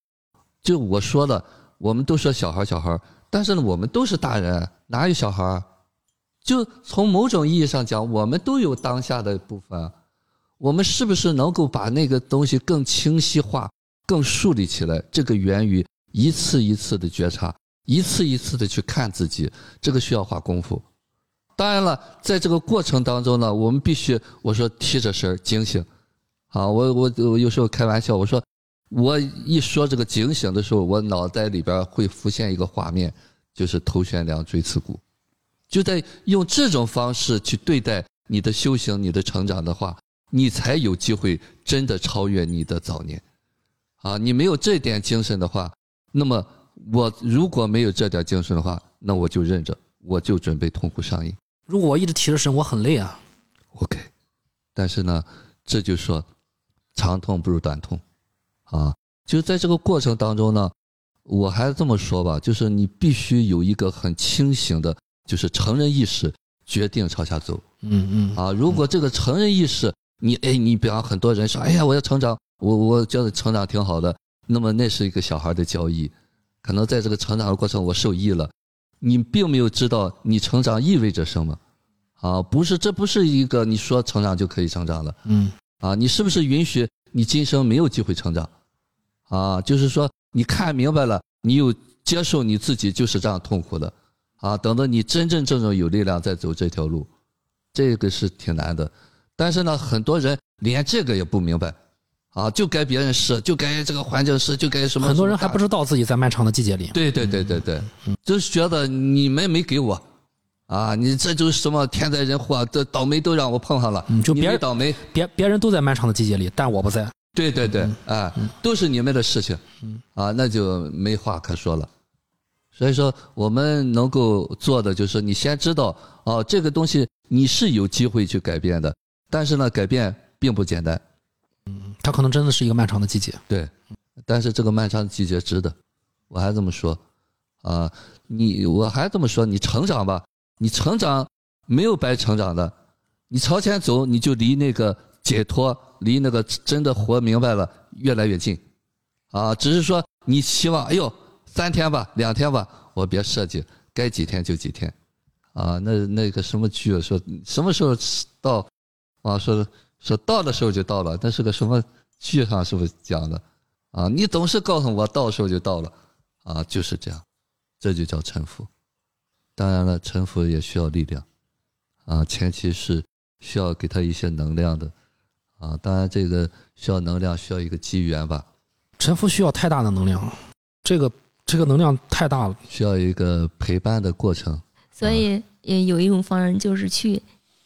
就我说的，我们都说小孩小孩，但是呢，我们都是大人，哪有小孩儿？就从某种意义上讲，我们都有当下的部分。我们是不是能够把那个东西更清晰化、更树立起来？这个源于一次一次的觉察，一次一次的去看自己，这个需要花功夫。当然了，在这个过程当中呢，我们必须我说提着神儿警醒。啊，我我我有时候开玩笑，我说我一说这个警醒的时候，我脑袋里边会浮现一个画面，就是头悬梁锥刺股。就在用这种方式去对待你的修行、你的成长的话，你才有机会真的超越你的早年。啊，你没有这点精神的话，那么我如果没有这点精神的话，那我就认着，我就准备痛苦上瘾。如果我一直提着神，我很累啊。OK，但是呢，这就说长痛不如短痛，啊，就在这个过程当中呢，我还这么说吧，就是你必须有一个很清醒的，就是成人意识，决定朝下走嗯嗯啊。如果这个成人意识，你哎，你比方很多人说，哎呀，我要成长，我我觉得成长挺好的，那么那是一个小孩的交易，可能在这个成长的过程我受益了，你并没有知道你成长意味着什么。啊，不是，这不是一个你说成长就可以成长的嗯啊！你是不是允许你今生没有机会成长？啊，就是说你看明白了，你有接受你自己就是这样痛苦的啊。等到你真真正正有力量再走这条路，这个是挺难的。但是呢，很多人连这个也不明白啊，就该别人是，就该这个环境是，就该什么。很多人还不。知道自己在漫长的季节里。对对对对对，就是觉得你们没给我，啊，你这就是什么天灾人祸，这倒霉都让我碰上了，嗯就别人倒霉，别别人都在漫长的季节里，但我不在。对对对，哎，都是你们的事情，啊，那就没话可说了。所以说，我们能够做的就是，你先知道，哦，这个东西你是有机会去改变的，但是呢，改变并不简单，它可能真的是一个漫长的季节。对，但是这个漫长的季节值得，我还这么说，啊，你我还这么说，你成长吧，你成长没有白成长的，你朝前走，你就离那个解脱，离那个真的活明白了越来越近，啊，只是说你希望，哎呦，三天吧，两天吧，我别设计，该几天就几天，啊，那那个什么剧说什么时候到，啊，说说到的时候就到了，那是个什么剧上是不是讲的？啊，你总是告诉我到时候就到了，啊，就是这样，这就叫臣服。当然了，臣服也需要力量，啊，前期是需要给他一些能量的啊。当然，这个需要能量，需要一个机缘吧，臣服需要太大的能量，这个这个能量太大了。需要一个陪伴的过程。所以也有一种方式，就是去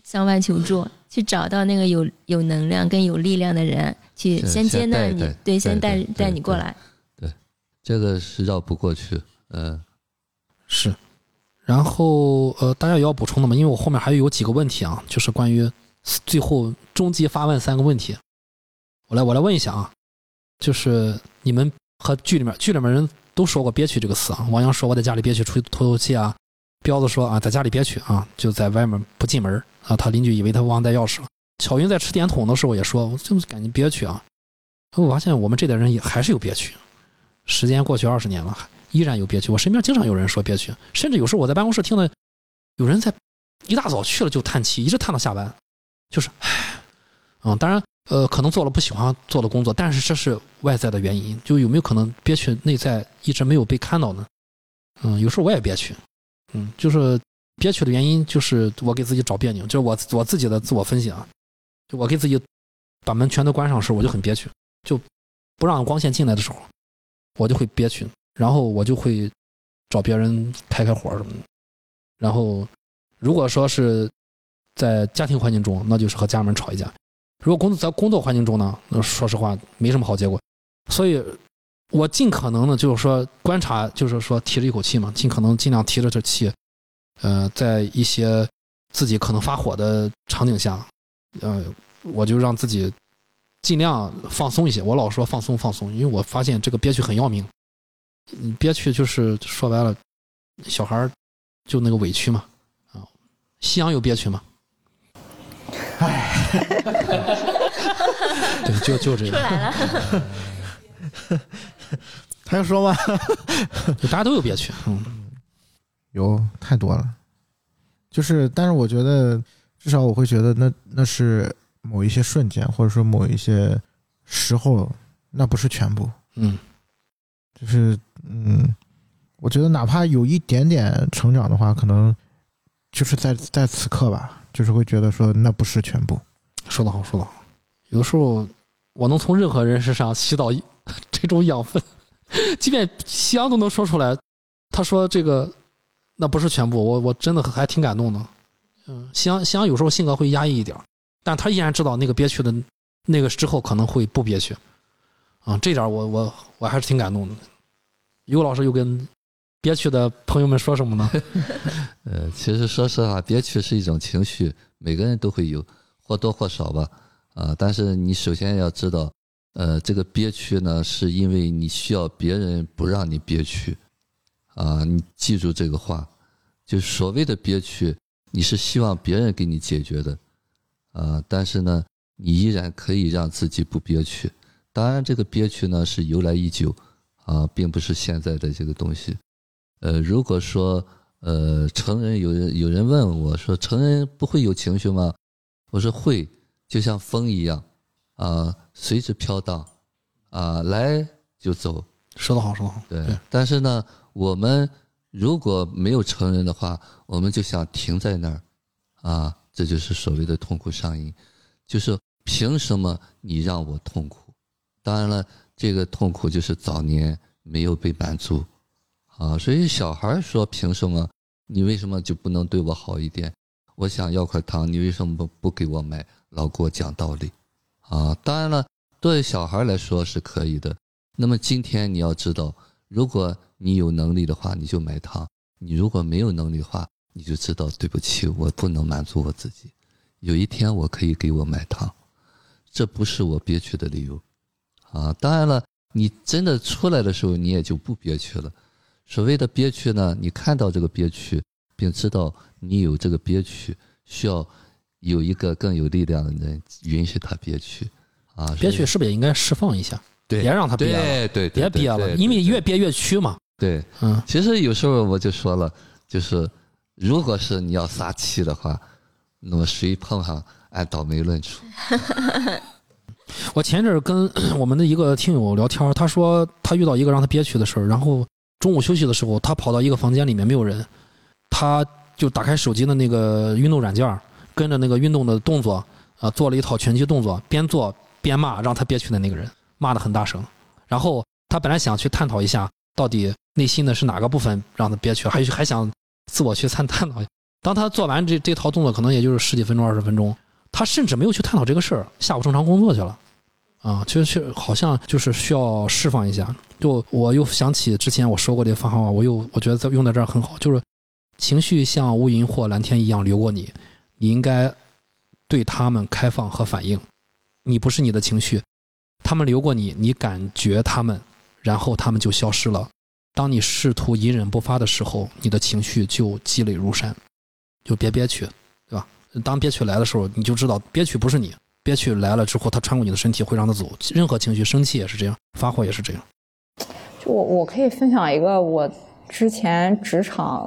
向外求助，去找到那个有有能量跟有力量的人，去先接纳你，对，先带带你过来。对这个是绕不过去，嗯、是，然后呃，大家有要补充的吗，因为我后面还有几个问题啊，就是关于最后终极发问三个问题，我来我来问一下啊，就是你们和剧里面剧里面人都说过憋屈这个词啊，王阳说我在家里憋屈出去透透气啊，彪子说啊在家里憋屈啊就在外面不进门啊，他邻居以为他忘带钥匙了，巧云在吃点筒的时候也说，我就是感觉憋屈啊，我发现我们这代人也还是有憋屈，时间过去二十年了。依然有憋屈。我身边经常有人说憋屈，甚至有时候我在办公室听到有人在一大早去了就叹气，一直叹到下班，就是唉，嗯，当然，呃，可能做了不喜欢做的工作，但是这是外在的原因，就有没有可能憋屈内在一直没有被看到呢？嗯，有时候我也憋屈，嗯，就是憋屈的原因就是我给自己找别扭，就是我我自己的自我分析啊，就我给自己把门全都关上时，我就很憋屈，就不让光线进来的时候，我就会憋屈。然后我就会找别人开开火什么的。然后，如果说是在家庭环境中，那就是和家人们吵一架；如果工作在工作环境中呢，那说实话没什么好结果。所以，我尽可能的就是说观察，就是说提着一口气嘛，尽可能尽量提着这气，呃，在一些自己可能发火的场景下，呃，我就让自己尽量放松一些。我老说放松放松，因为我发现这个憋屈很要命。你憋屈就是说白了，小孩儿就那个委屈嘛，啊，夕阳有憋屈吗？唉，对，就就这个，出来了，还要说吗？就大家都有憋屈，嗯，有太多了，就是，但是我觉得，至少我会觉得那那是某一些瞬间，或者说某一些时候，那不是全部。嗯，就是，嗯，我觉得哪怕有一点点成长的话，可能就是在在此刻吧，就是会觉得说那不是全部。说得好，说得好。有的时候我能从任何人身上吸到一 这种养分，即便夕阳都能说出来。他说这个那不是全部，我我真的还挺感动的。嗯，夕阳夕阳有时候性格会压抑一点，但他依然知道那个憋屈的那个之后可能会不憋屈。啊，这点我我我还是挺感动的。尤老师又跟憋屈的朋友们说什么呢？呃，其实说实话，憋屈是一种情绪，每个人都会有，或多或少吧。啊、但是你首先要知道，呃，这个憋屈呢，是因为你需要别人不让你憋屈。啊、你记住这个话，就是所谓的憋屈，你是希望别人给你解决的。啊、但是呢，你依然可以让自己不憋屈。当然，这个憋屈呢是由来已久，啊、并不是现在的这个东西。呃，如果说呃，成人有人有人问我说，成人不会有情绪吗？我说会，就像风一样，啊、随之飘荡，啊、来就走。说得好，说得好。对，但是呢，我们如果没有成人的话，我们就想停在那儿，啊，这就是所谓的痛苦上瘾，就是凭什么你让我痛苦？当然了，这个痛苦就是早年没有被满足，啊，所以小孩说凭什么你为什么就不能对我好一点？我想要块糖，你为什么不不给我买？老给我讲道理，啊，当然了，对小孩来说是可以的。那么今天你要知道，如果你有能力的话，你就买糖；你如果没有能力的话，你就知道对不起，我不能满足我自己。有一天我可以给我买糖，这不是我憋屈的理由啊。当然了，你真的出来的时候，你也就不憋屈了。所谓的憋屈呢，你看到这个憋屈，并知道你有这个憋屈，需要有一个更有力量的人允许他憋屈啊。憋屈是不是也应该释放一下？对，别让他憋了对别憋了，因为越憋越屈嘛。对。嗯，其实有时候我就说了，就是如果是你要撒气的话，那么谁碰上按倒霉论处。我前阵儿跟 我们的一个听友聊天儿，他说他遇到一个让他憋屈的事儿，然后中午休息的时候，他跑到一个房间里面没有人，他就打开手机的那个运动软件儿，跟着那个运动的动作，啊，做了一套拳击动作，边做边骂让他憋屈的那个人，骂得很大声。然后他本来想去探讨一下，到底内心的是哪个部分让他憋屈，还还想自我去探探讨。当他做完这这套动作，可能也就是十几分钟、二十分钟，他甚至没有去探讨这个事儿，下午正常工作去了。啊，其实是好像就是需要释放一下。就我又想起之前我说过这个方法，我又我觉得用在这儿很好，就是情绪像乌云或蓝天一样流过你，你应该对他们开放和反应。你不是你的情绪，他们流过你，你感觉他们，然后他们就消失了。当你试图隐忍不发的时候，你的情绪就积累如山，就别憋屈，对吧？当憋屈来的时候，你就知道憋屈不是你，憋屈来了之后，它穿过你的身体会让它走。任何情绪，生气也是这样，发火也是这样。就我我可以分享一个我之前职场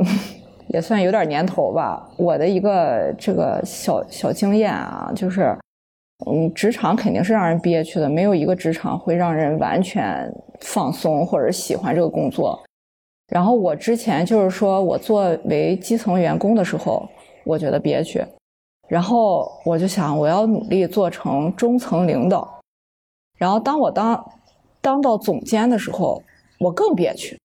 也算有点年头吧，我的一个这个小小经验啊，就是嗯，职场肯定是让人憋屈的，没有一个职场会让人完全放松或者喜欢这个工作。然后我之前就是说我作为基层员工的时候，我觉得憋屈，然后我就想我要努力做成中层领导，然后当我当当到总监的时候，我更憋屈，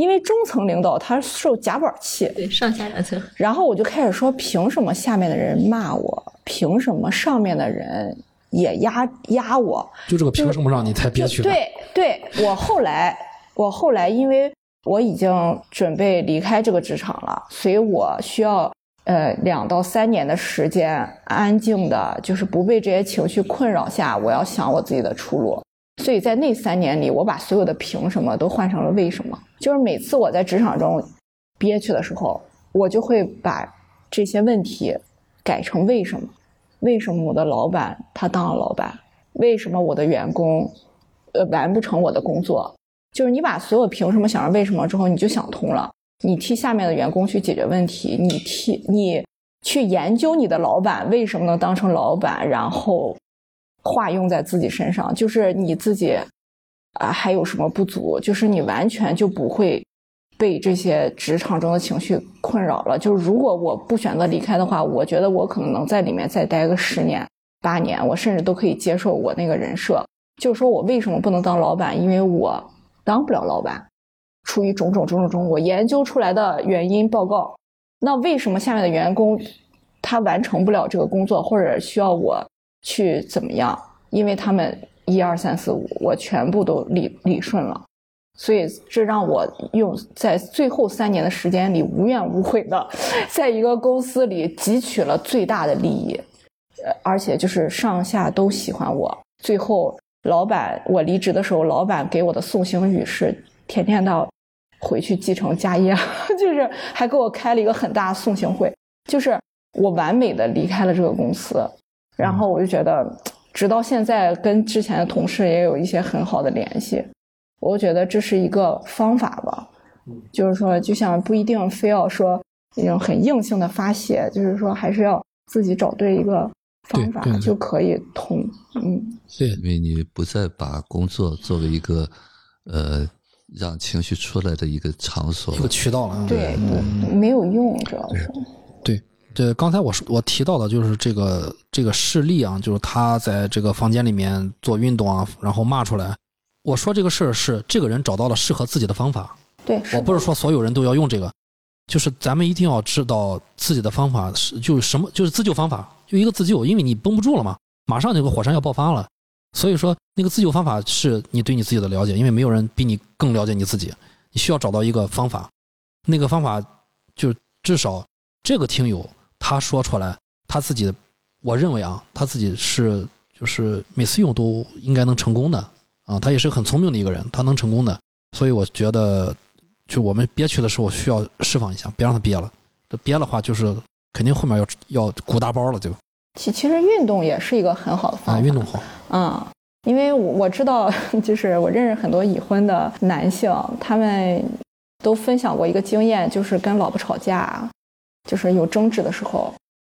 因为中层领导他受夹板气，对，上下两层。然后我就开始说，凭什么下面的人骂我？凭什么上面的人也压压我？就这个凭什么让你太憋屈了？对对，我后来我后来因为我已经准备离开这个职场了，所以我需要呃两到三年的时间，安静的，就是不被这些情绪困扰下，我要想我自己的出路。所以在那三年里，我把所有的凭什么都换成了为什么。就是每次我在职场中憋屈的时候，我就会把这些问题改成为什么？为什么我的老板他当了老板？为什么我的员工呃完不成我的工作？就是你把所有凭什么想着为什么之后，你就想通了。你替下面的员工去解决问题，你替你去研究你的老板为什么能当成老板，然后化用在自己身上，就是你自己啊还有什么不足？就是你完全就不会被这些职场中的情绪困扰了。就是如果我不选择离开的话，我觉得我可能能在里面再待个十年八年，我甚至都可以接受我那个人设。就是说我为什么不能当老板？因为我当不了老板，出于种种种种种，我研究出来的原因报告。那为什么下面的员工他完成不了这个工作，或者需要我去怎么样？因为他们一二三四五，我全部都理理顺了，所以这让我用在最后三年的时间里无怨无悔的，在一个公司里汲取了最大的利益，呃，而且就是上下都喜欢我。最后，老板我离职的时候，老板给我的送行语是天天到回去继承家业，就是还给我开了一个很大的送行会，就是我完美的离开了这个公司，然后我就觉得，直到现在跟之前的同事也有一些很好的联系，我觉得这是一个方法吧，就是说，就像不一定非要说那种很硬性的发泄，就是说还是要自己找对一个方法就可以通，嗯。对因为你不再把工作作为一个呃让情绪出来的一个场所一个渠道了。对，没有用，主要是。对，这刚才我说我提到的就是这个这个事例啊，就是他在这个房间里面做运动啊，然后骂出来。我说这个事儿是这个人找到了适合自己的方法，对，我不是说所有人都要用这个，就是咱们一定要知道自己的方法是就是什么，就是自救方法，就一个自救，因为你绷不住了嘛，马上这个火山要爆发了，所以说那个自救方法是你对你自己的了解，因为没有人比你更了解你自己，你需要找到一个方法，那个方法就至少这个听友他说出来他自己，我认为啊，他自己是就是每次用都应该能成功的啊，他也是很聪明的一个人，他能成功的，所以我觉得就我们憋屈的时候需要释放一下，别让他憋了，这憋的话就是肯定后面要要鼓大包了就。其其实运动也是一个很好的方法。啊，法。运动好，嗯，因为我我知道，就是我认识很多已婚的男性，他们都分享过一个经验，就是跟老婆吵架，就是有争执的时候，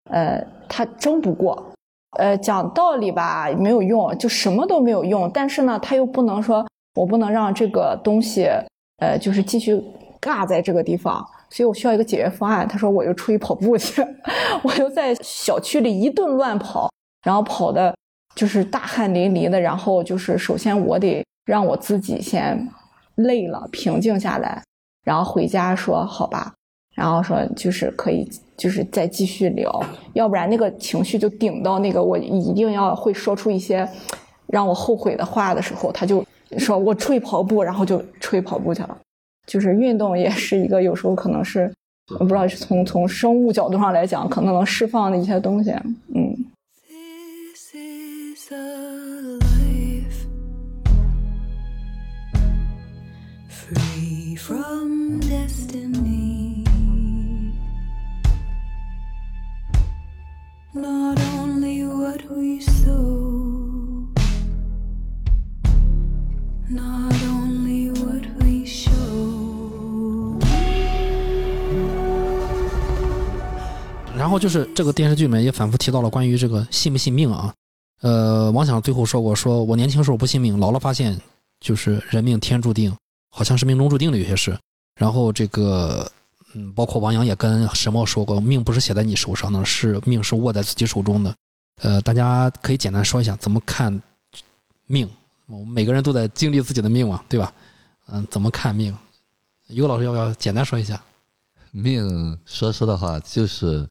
呃，他争不过，呃，讲道理吧没有用，就什么都没有用。但是呢，他又不能说我不能让这个东西，呃，就是继续尬在这个地方，所以我需要一个解决方案。他说我就出去跑步去，我就在小区里一顿乱跑，然后跑的就是大汗淋漓的。然后就是首先我得让我自己先累了，平静下来，然后回家说好吧，然后说就是可以就是再继续聊，要不然那个情绪就顶到那个我一定要会说出一些让我后悔的话的时候，他就说我出去跑步，然后就出去跑步去了。就是运动也是一个有时候可能是我不知道是从从生物角度上来讲，可能能释放的一些东西。嗯，Not only what we sow, not only what we show. 然后就是这个电视剧里面也反复提到了关于这个信不信命啊。呃，王想最后说过，说我年轻时候不信命，老了发现就是人命天注定，好像是命中注定的有些事。然后这个，嗯，包括王阳也跟沈墨说过，命不是写在你手上的，是命是握在自己手中的。呃，大家可以简单说一下怎么看命。我们每个人都在经历自己的命嘛，对吧？嗯，怎么看命？于果老师要不要简单说一下？命，说实的话，就是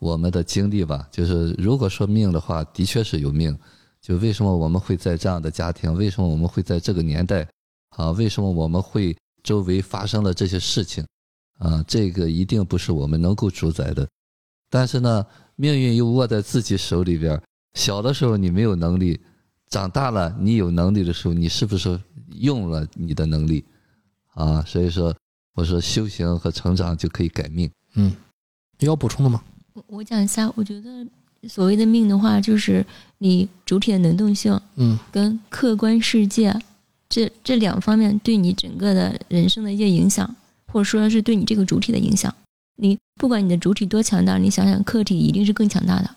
我们的经历吧。就是如果说命的话，的确是有命。就为什么我们会在这样的家庭？为什么我们会在这个年代？啊，为什么我们会周围发生了这些事情？啊，这个一定不是我们能够主宰的。但是呢，命运又握在自己手里边儿。小的时候你没有能力，长大了你有能力的时候，你是不是用了你的能力？啊，所以说，我说修行和成长就可以改命。嗯，有要补充的吗？我我讲一下，我觉得所谓的命的话，就是你主体的能动性嗯跟客观世界这这两方面对你整个的人生的一些影响，或者说是对你这个主体的影响。你不管你的主体多强大，你想想客体一定是更强大的，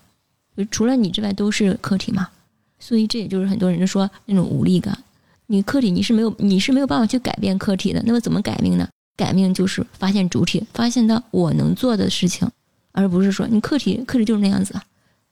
就除了你之外都是客体嘛。所以这也就是很多人说那种无力感。你客体你是没有你是没有办法去改变客体的，那么怎么改命呢？改命就是发现主体，发现到我能做的事情，而不是说你客体客体就是那样子，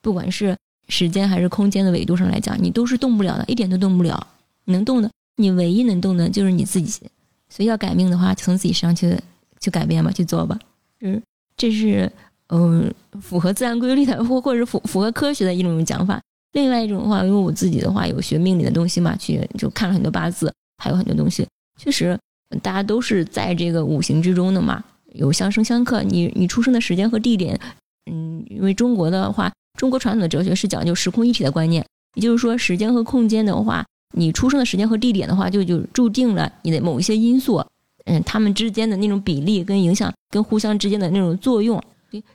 不管是时间还是空间的维度上来讲，你都是动不了的，一点都动不了。能动的，你唯一能动的就是你自己。所以要改命的话，就从自己身上去去改变吧，去做吧。嗯，这是嗯符合自然规律的，或或者符符合科学的一种讲法。另外一种的话，因为我自己的话有学命理的东西嘛，去就看了很多八字，还有很多东西，确实大家都是在这个五行之中的嘛，有相生相克。你你出生的时间和地点，嗯，因为中国的话，中国传统的哲学是讲究时空一体的观念，也就是说，时间和空间的话，你出生的时间和地点的话，就就注定了你的某一些因素，嗯，他们之间的那种比例跟影响，跟互相之间的那种作用。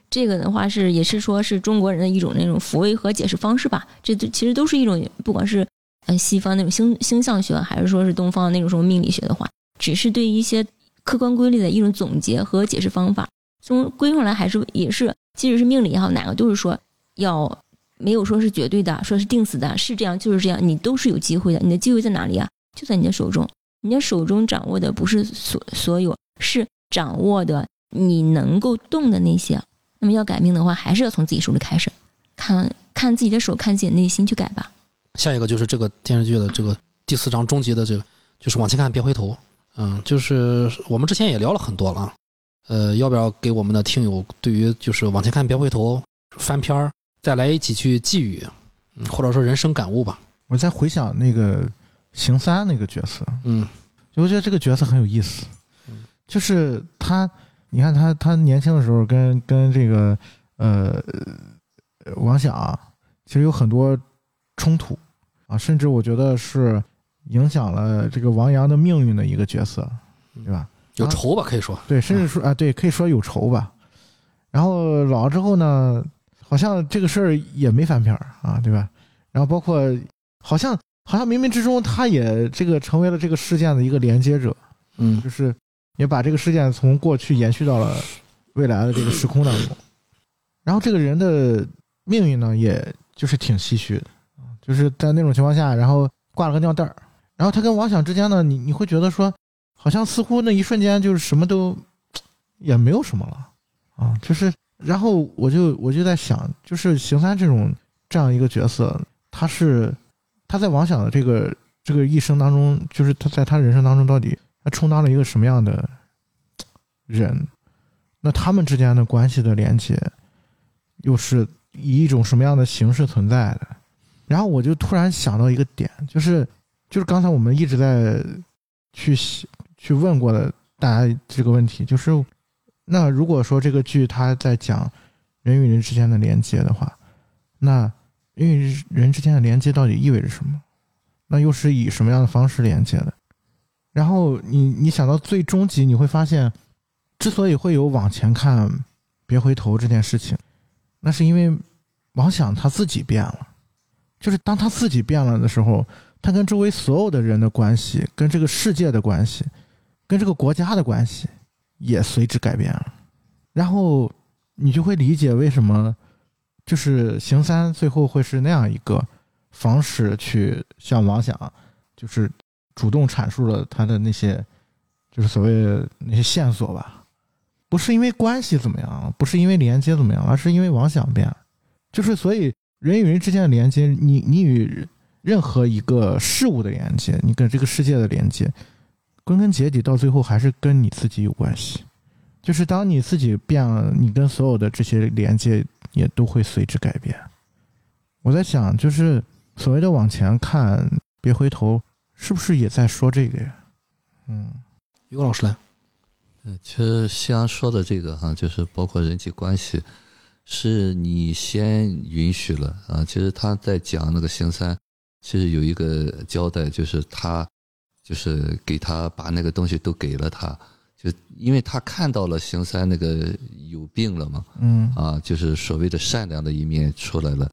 这个的话是也是说是中国人的一种那种抚慰和解释方式吧，这都其实都是一种不管是嗯西方那种星星象学，还是说是东方那种什么命理学的话，只是对一些客观规律的一种总结和解释方法。从归上来还是也是，即使是命理也好，哪个都是说要没有说是绝对的，说是定死的，是这样就是这样，你都是有机会的。你的机会在哪里啊？就在你的手中，你的手中掌握的不是所所有，是掌握的你能够动的那些。那么要改命的话，还是要从自己手里开始，看看自己的手，看自己的内心去改吧。下一个就是这个电视剧的这个第四章终极的这个，就是往前看别回头。嗯，就是我们之前也聊了很多了，呃，要不要给我们的听友对于就是往前看别回头翻篇儿再来几句寄语，嗯，或者说人生感悟吧？我在回想那个邢三那个角色，嗯我觉得这个角色很有意思，就是他，你看他他年轻的时候跟跟这个呃呃王想啊其实有很多冲突啊，甚至我觉得是影响了这个王阳的命运的一个角色，对吧？有仇吧，可以说。对，甚至说啊，对，可以说有仇吧。然后老了之后呢，好像这个事儿也没翻篇儿啊，对吧？然后包括好像好像冥冥之中他也这个成为了这个事件的一个连接者，嗯就是也把这个事件从过去延续到了未来的这个时空当中。然后这个人的命运呢，也就是挺唏嘘的，啊就是在那种情况下，然后挂了个尿袋儿。然后他跟王想之间呢，你你会觉得说，好像似乎那一瞬间就是什么都也没有什么了啊。就是，然后我就我就在想，就是邢三这种这样一个角色，他是他在王想的这个这个一生当中，就是他在他人生当中到底他充当了一个什么样的人？那他们之间的关系的连接，又是以一种什么样的形式存在的？然后我就突然想到一个点，就是就是刚才我们一直在去去问过的大家这个问题，就是那如果说这个剧它在讲人与人之间的连接的话，那人与人之间的连接到底意味着什么？那又是以什么样的方式连接的？然后你你想到最终极，你会发现，之所以会有往前看、别回头这件事情，那是因为王想他自己变了。就是当他自己变了的时候，他跟周围所有的人的关系，跟这个世界的关系，跟这个国家的关系也随之改变了。然后你就会理解为什么，就是邢三最后会是那样一个方式去向王想，就是主动阐述了他的那些，就是所谓那些线索吧。不是因为关系怎么样，不是因为连接怎么样，而是因为王想变。就是所以。人与人之间的连接，你你与任何一个事物的连接，你跟这个世界的连接，归根结底到最后还是跟你自己有关系。就是当你自己变了，你跟所有的这些连接也都会随之改变。我在想，就是所谓的往前看，别回头，是不是也在说这个呀？嗯，于老师来，嗯，其实西安说的这个哈，就是包括人际关系。是你先允许了啊！其实他在讲那个行三，其实有一个交代，就是他，就是给他把那个东西都给了他，就因为他看到了邢三那个有病了嘛，嗯啊，就是所谓的善良的一面出来了。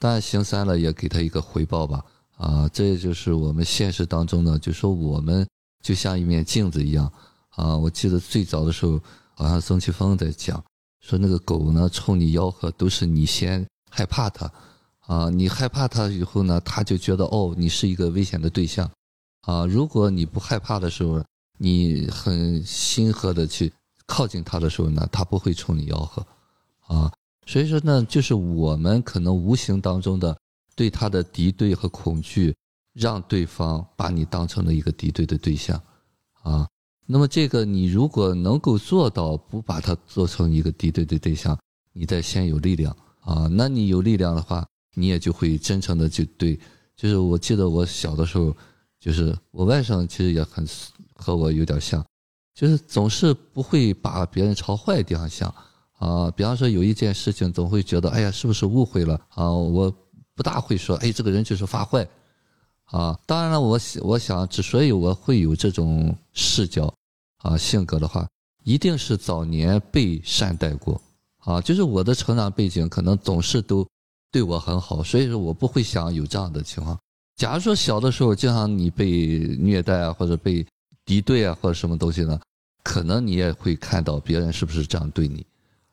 当然，邢三呢也给他一个回报吧，啊，这就是我们现实当中呢，就说我们就像一面镜子一样啊。我记得最早的时候，好像曾奇峰在讲。说那个狗呢，冲你吆喝，都是你先害怕它，啊，你害怕它以后呢，它就觉得哦，你是一个危险的对象，啊，如果你不害怕的时候，你很心和的去靠近他的时候呢，他不会冲你吆喝，啊，所以说呢，就是我们可能无形当中的对他的敌对和恐惧，让对方把你当成了一个敌对的对象，啊。那么这个你如果能够做到不把它做成一个敌对的对象，你再先有力量啊，那你有力量的话，你也就会真诚的去对。就是我记得我小的时候，就是我外甥其实也很和我有点像，就是总是不会把别人朝坏地方想啊。比方说有一件事情，总会觉得哎呀是不是误会了啊？我不大会说哎这个人就是发坏。啊，当然了，我我想，之所以我会有这种视角，啊，性格的话，一定是早年被善待过，啊，就是我的成长背景可能总是都对我很好，所以说我不会想有这样的情况。假如说小的时候经常你被虐待啊，或者被敌对啊，或者什么东西呢，可能你也会看到别人是不是这样对你，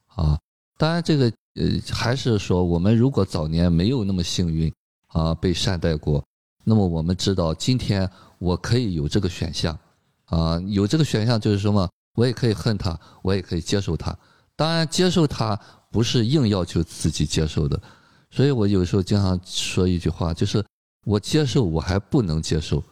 啊，当然这个呃，还是说我们如果早年没有那么幸运，啊，被善待过。那么我们知道，今天我可以有这个选项，啊，有这个选项就是什么？我也可以恨他，我也可以接受他。当然，接受他不是硬要求自己接受的。所以我有时候经常说一句话，就是我接受，我还不能接受，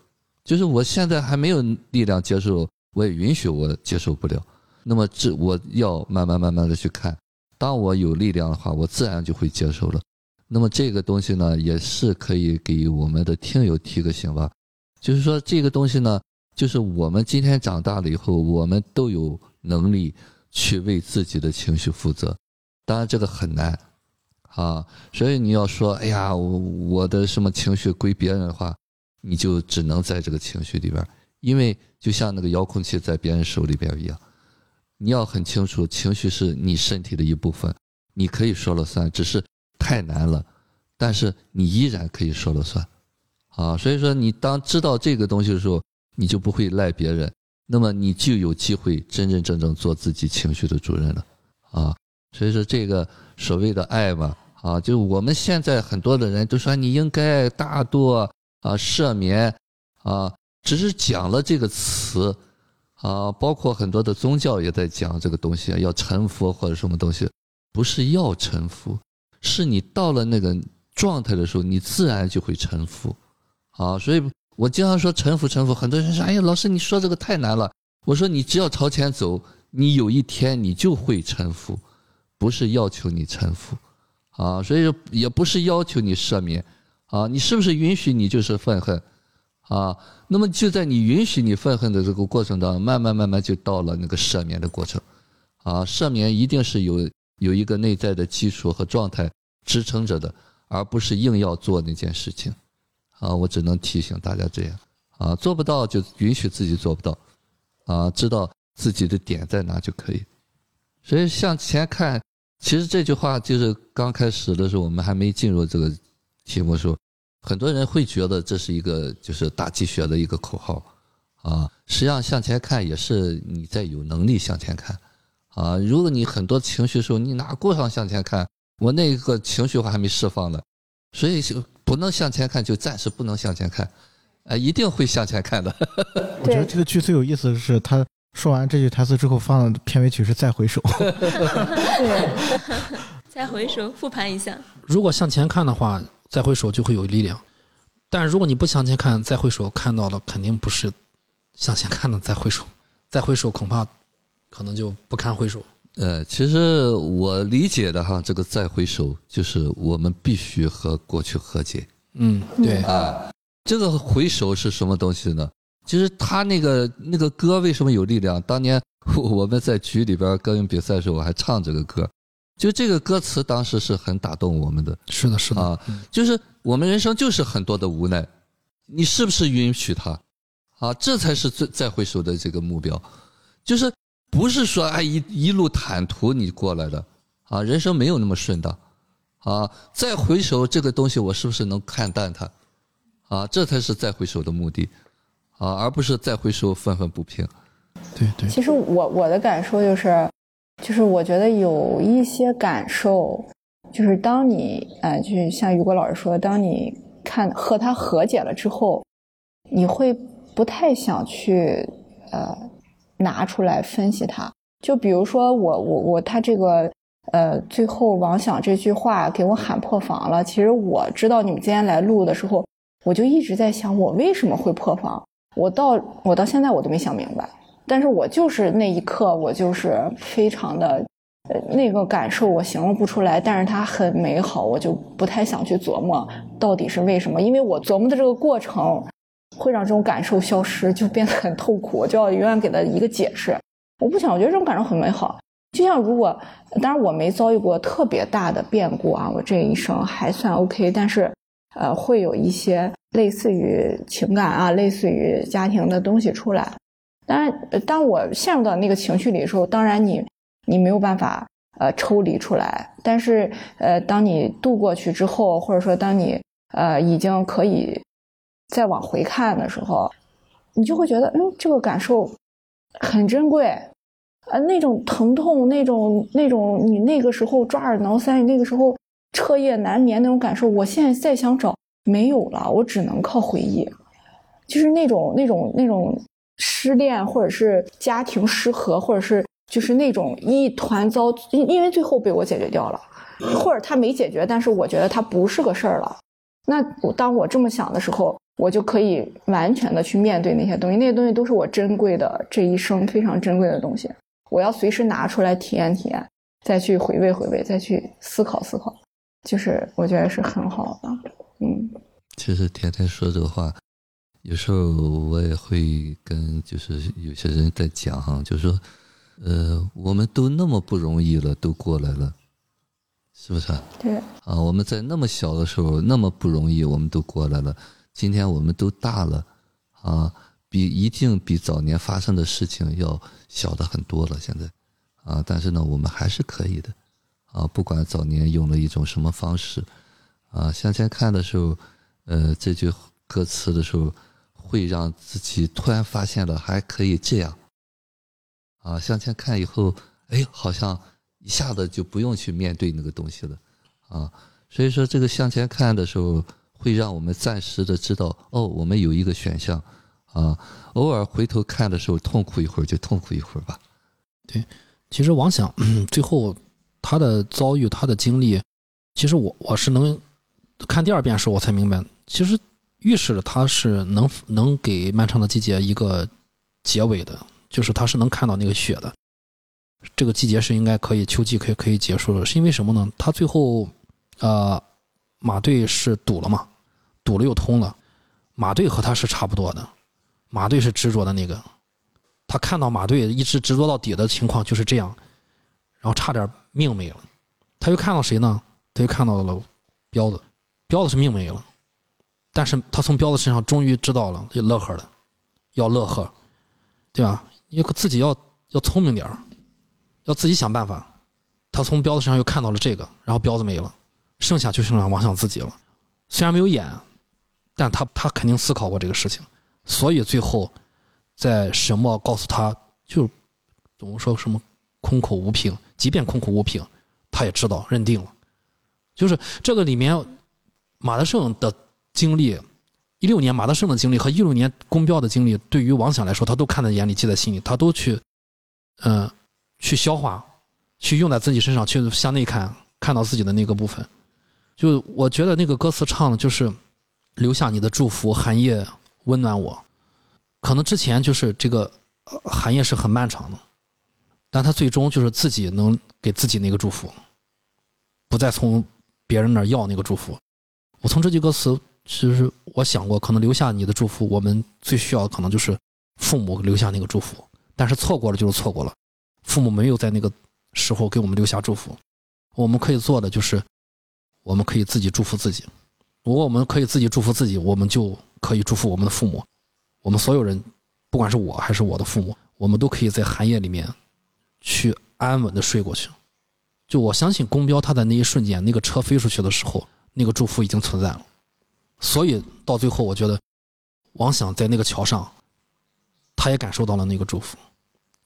就是我现在还没有力量接受，我也允许我接受不了。那么这我要慢慢慢慢的去看，当我有力量的话，我自然就会接受了。那么这个东西呢，也是可以给我们的听友提个醒吧，就是说这个东西呢，就是我们今天长大了以后，我们都有能力去为自己的情绪负责。当然这个很难啊，所以你要说，哎呀，我我的什么情绪归别人的话，你就只能在这个情绪里边，因为就像那个遥控器在别人手里边一样，你要很清楚，情绪是你身体的一部分，你可以说了算，只是。太难了，但是你依然可以说了算，啊，所以说你当知道这个东西的时候，你就不会赖别人，那么你就有机会真真正正做自己情绪的主人了，啊，所以说这个所谓的爱嘛，啊，就我们现在很多的人都说你应该大度啊，赦免啊，只是讲了这个词，啊，包括很多的宗教也在讲这个东西，要臣服或者什么东西，不是要臣服，是你到了那个状态的时候，你自然就会臣服，啊，所以我经常说臣服臣服，很多人说，哎呀，老师你说这个太难了，我说你只要朝前走，你有一天你就会臣服，不是要求你臣服，啊，所以说也不是要求你赦免，啊，你是不是允许你就是愤恨？啊，那么就在你允许你愤恨的这个过程当中，慢慢慢慢就到了那个赦免的过程，啊，赦免一定是有有一个内在的基础和状态支撑着的，而不是硬要做那件事情，啊，我只能提醒大家这样，啊，做不到就允许自己做不到，啊，知道自己的点在哪就可以，所以向前看，其实这句话就是刚开始的时候，我们还没进入这个题目的时候。很多人会觉得这是一个就是大鸡血的一个口号，啊，实际上向前看也是你在有能力向前看，啊，如果你很多情绪的时候，你哪顾上向前看？我那个情绪化还没释放呢，所以不能向前看，就暂时不能向前看，啊，一定会向前看的。我觉得这个剧最有意思的是，他说完这句台词之后放的片尾曲是《再回首》。再回首复盘一下，如果向前看的话，再回首就会有力量；但如果你不向前看，再回首看到的肯定不是向前看的再回首，再回首恐怕可能就不堪回首。呃，其实我理解的哈，这个再回首就是我们必须和过去和解。嗯，对，啊，这个回首是什么东西呢？就是他那个那个歌为什么有力量？当年我们在局里边歌咏比赛的时候，我还唱这个歌，就这个歌词当时是很打动我们的是的，是的，啊。就是我们人生就是很多的无奈，你是不是允许他？啊，这才是最再回首的这个目标，就是不是说哎一一路坦途你过来的啊，人生没有那么顺当啊。再回首这个东西，我是不是能看淡它？啊，这才是再回首的目的啊，而不是再回首愤愤不平。对对，其实我我的感受就是，就是我觉得有一些感受，就是当你呃，就是像雨果老师说，当你看和他和解了之后，你会不太想去呃拿出来分析他。就比如说我我我他这个呃最后王想这句话给我喊破防了。其实我知道你们今天来录的时候，我就一直在想我为什么会破防。我到我到现在我都没想明白。但是我就是那一刻，我就是非常的，呃，那个感受我形容不出来，但是它很美好，我就不太想去琢磨到底是为什么，因为我琢磨的这个过程会让这种感受消失，就变得很痛苦，我就要永远给他一个解释。我不想，我觉得这种感受很美好。就像如果，当然我没遭遇过特别大的变故啊，我这一生还算 OK，但是，呃，会有一些类似于情感啊，类似于家庭的东西出来。当然，当我陷入到那个情绪里的时候，当然你你没有办法呃抽离出来。但是呃，当你度过去之后，或者说当你呃已经可以再往回看的时候，你就会觉得，嗯，这个感受很珍贵。呃，那种疼痛，那种那种你那个时候抓耳挠腮，你那个时候彻夜难眠那种感受，我现在再想找没有了，我只能靠回忆。就是那种那种那种失恋，或者是家庭失和，或者是就是那种一团糟，因因为最后被我解决掉了，或者他没解决，但是我觉得他不是个事儿了。那我当我这么想的时候，我就可以完全的去面对那些东西，那些东西都是我珍贵的这一生非常珍贵的东西，我要随时拿出来体验体验，再去回味回味，再去思考思考，就是我觉得是很好的，嗯。其实天天说这个话，有时候我也会跟就是有些人在讲哈，就是说，呃，我们都那么不容易了，都过来了，是不是啊？对，啊，我们在那么小的时候那么不容易，我们都过来了。今天我们都大了，啊，比一定比早年发生的事情要小的很多了。现在，啊，但是呢，我们还是可以的，啊，不管早年用了一种什么方式，啊，向前看的时候，呃，这句歌词的时候，会让自己突然发现了还可以这样，啊，向前看以后，哎，好像一下子就不用去面对那个东西了，啊，所以说这个向前看的时候，会让我们暂时的知道，哦，我们有一个选项，啊，偶尔回头看的时候痛苦一会儿就痛苦一会儿吧。对其实王想最后他的遭遇，他的经历，其实我我是能看第二遍时候我才明白，其实预示着他是能能给漫长的季节一个结尾的，就是他是能看到那个雪的。这个季节是应该可以秋季可以可以结束了，是因为什么呢？他最后呃马队是堵了嘛，堵了又通了，马队和他是差不多的，马队是执着的那个，他看到马队一直执着到底的情况就是这样，然后差点命没了。他又看到谁呢？他又看到了彪子，彪子是命没了，但是他从彪子身上终于知道了，就乐呵了，要乐呵，对吧？要自己要要聪明点儿要自己想办法。他从彪子身上又看到了这个，然后彪子没了，剩下就剩下王想自己了。虽然没有演，但他他肯定思考过这个事情，所以最后在沈墨告诉他，就怎么说什么空口无凭，即便空口无凭，他也知道认定了。就是这个里面，马德胜的经历，一六年马德胜的经历和一六年宫彪的经历，对于王想来说，他都看在眼里，记在心里，他都去，嗯、去消化，去用在自己身上，去向内看，看到自己的那个部分。就我觉得那个歌词唱的就是留下你的祝福，寒夜温暖我。可能之前就是这个寒夜是很漫长的，但他最终就是自己能给自己那个祝福，不再从别人那儿要那个祝福。我从这句歌词，其实我想过，可能留下你的祝福，我们最需要的可能就是父母留下那个祝福，但是错过了就是错过了，父母没有在那个时候给我们留下祝福，我们可以做的就是，我们可以自己祝福自己。如果我们可以自己祝福自己，我们就可以祝福我们的父母。我们所有人，不管是我还是我的父母，我们都可以在寒夜里面去安稳的睡过去。就我相信公标他在那一瞬间，那个车飞出去的时候，那个祝福已经存在了。所以到最后，我觉得王想在那个桥上，他也感受到了那个祝福，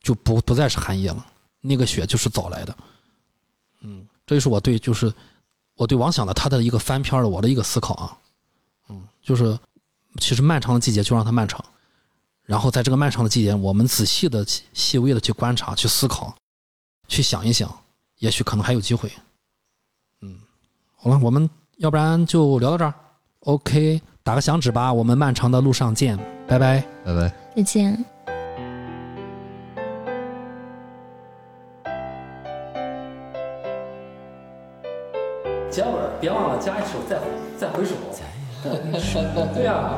就不不再是寒夜了，那个雪就是早来的。嗯，这就是我对就是我对王想的他的一个翻篇儿的我的一个思考啊。嗯，就是其实漫长的季节就让它漫长，然后在这个漫长的季节，我们仔细的、细微的去观察、去思考、去想一想，也许可能还有机会。嗯，好了，我们要不然就聊到这儿。OK，打个响指吧，我们漫长的路上见，拜拜。拜拜。再见。结尾别忘了加一首再再回首。对呀、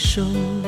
手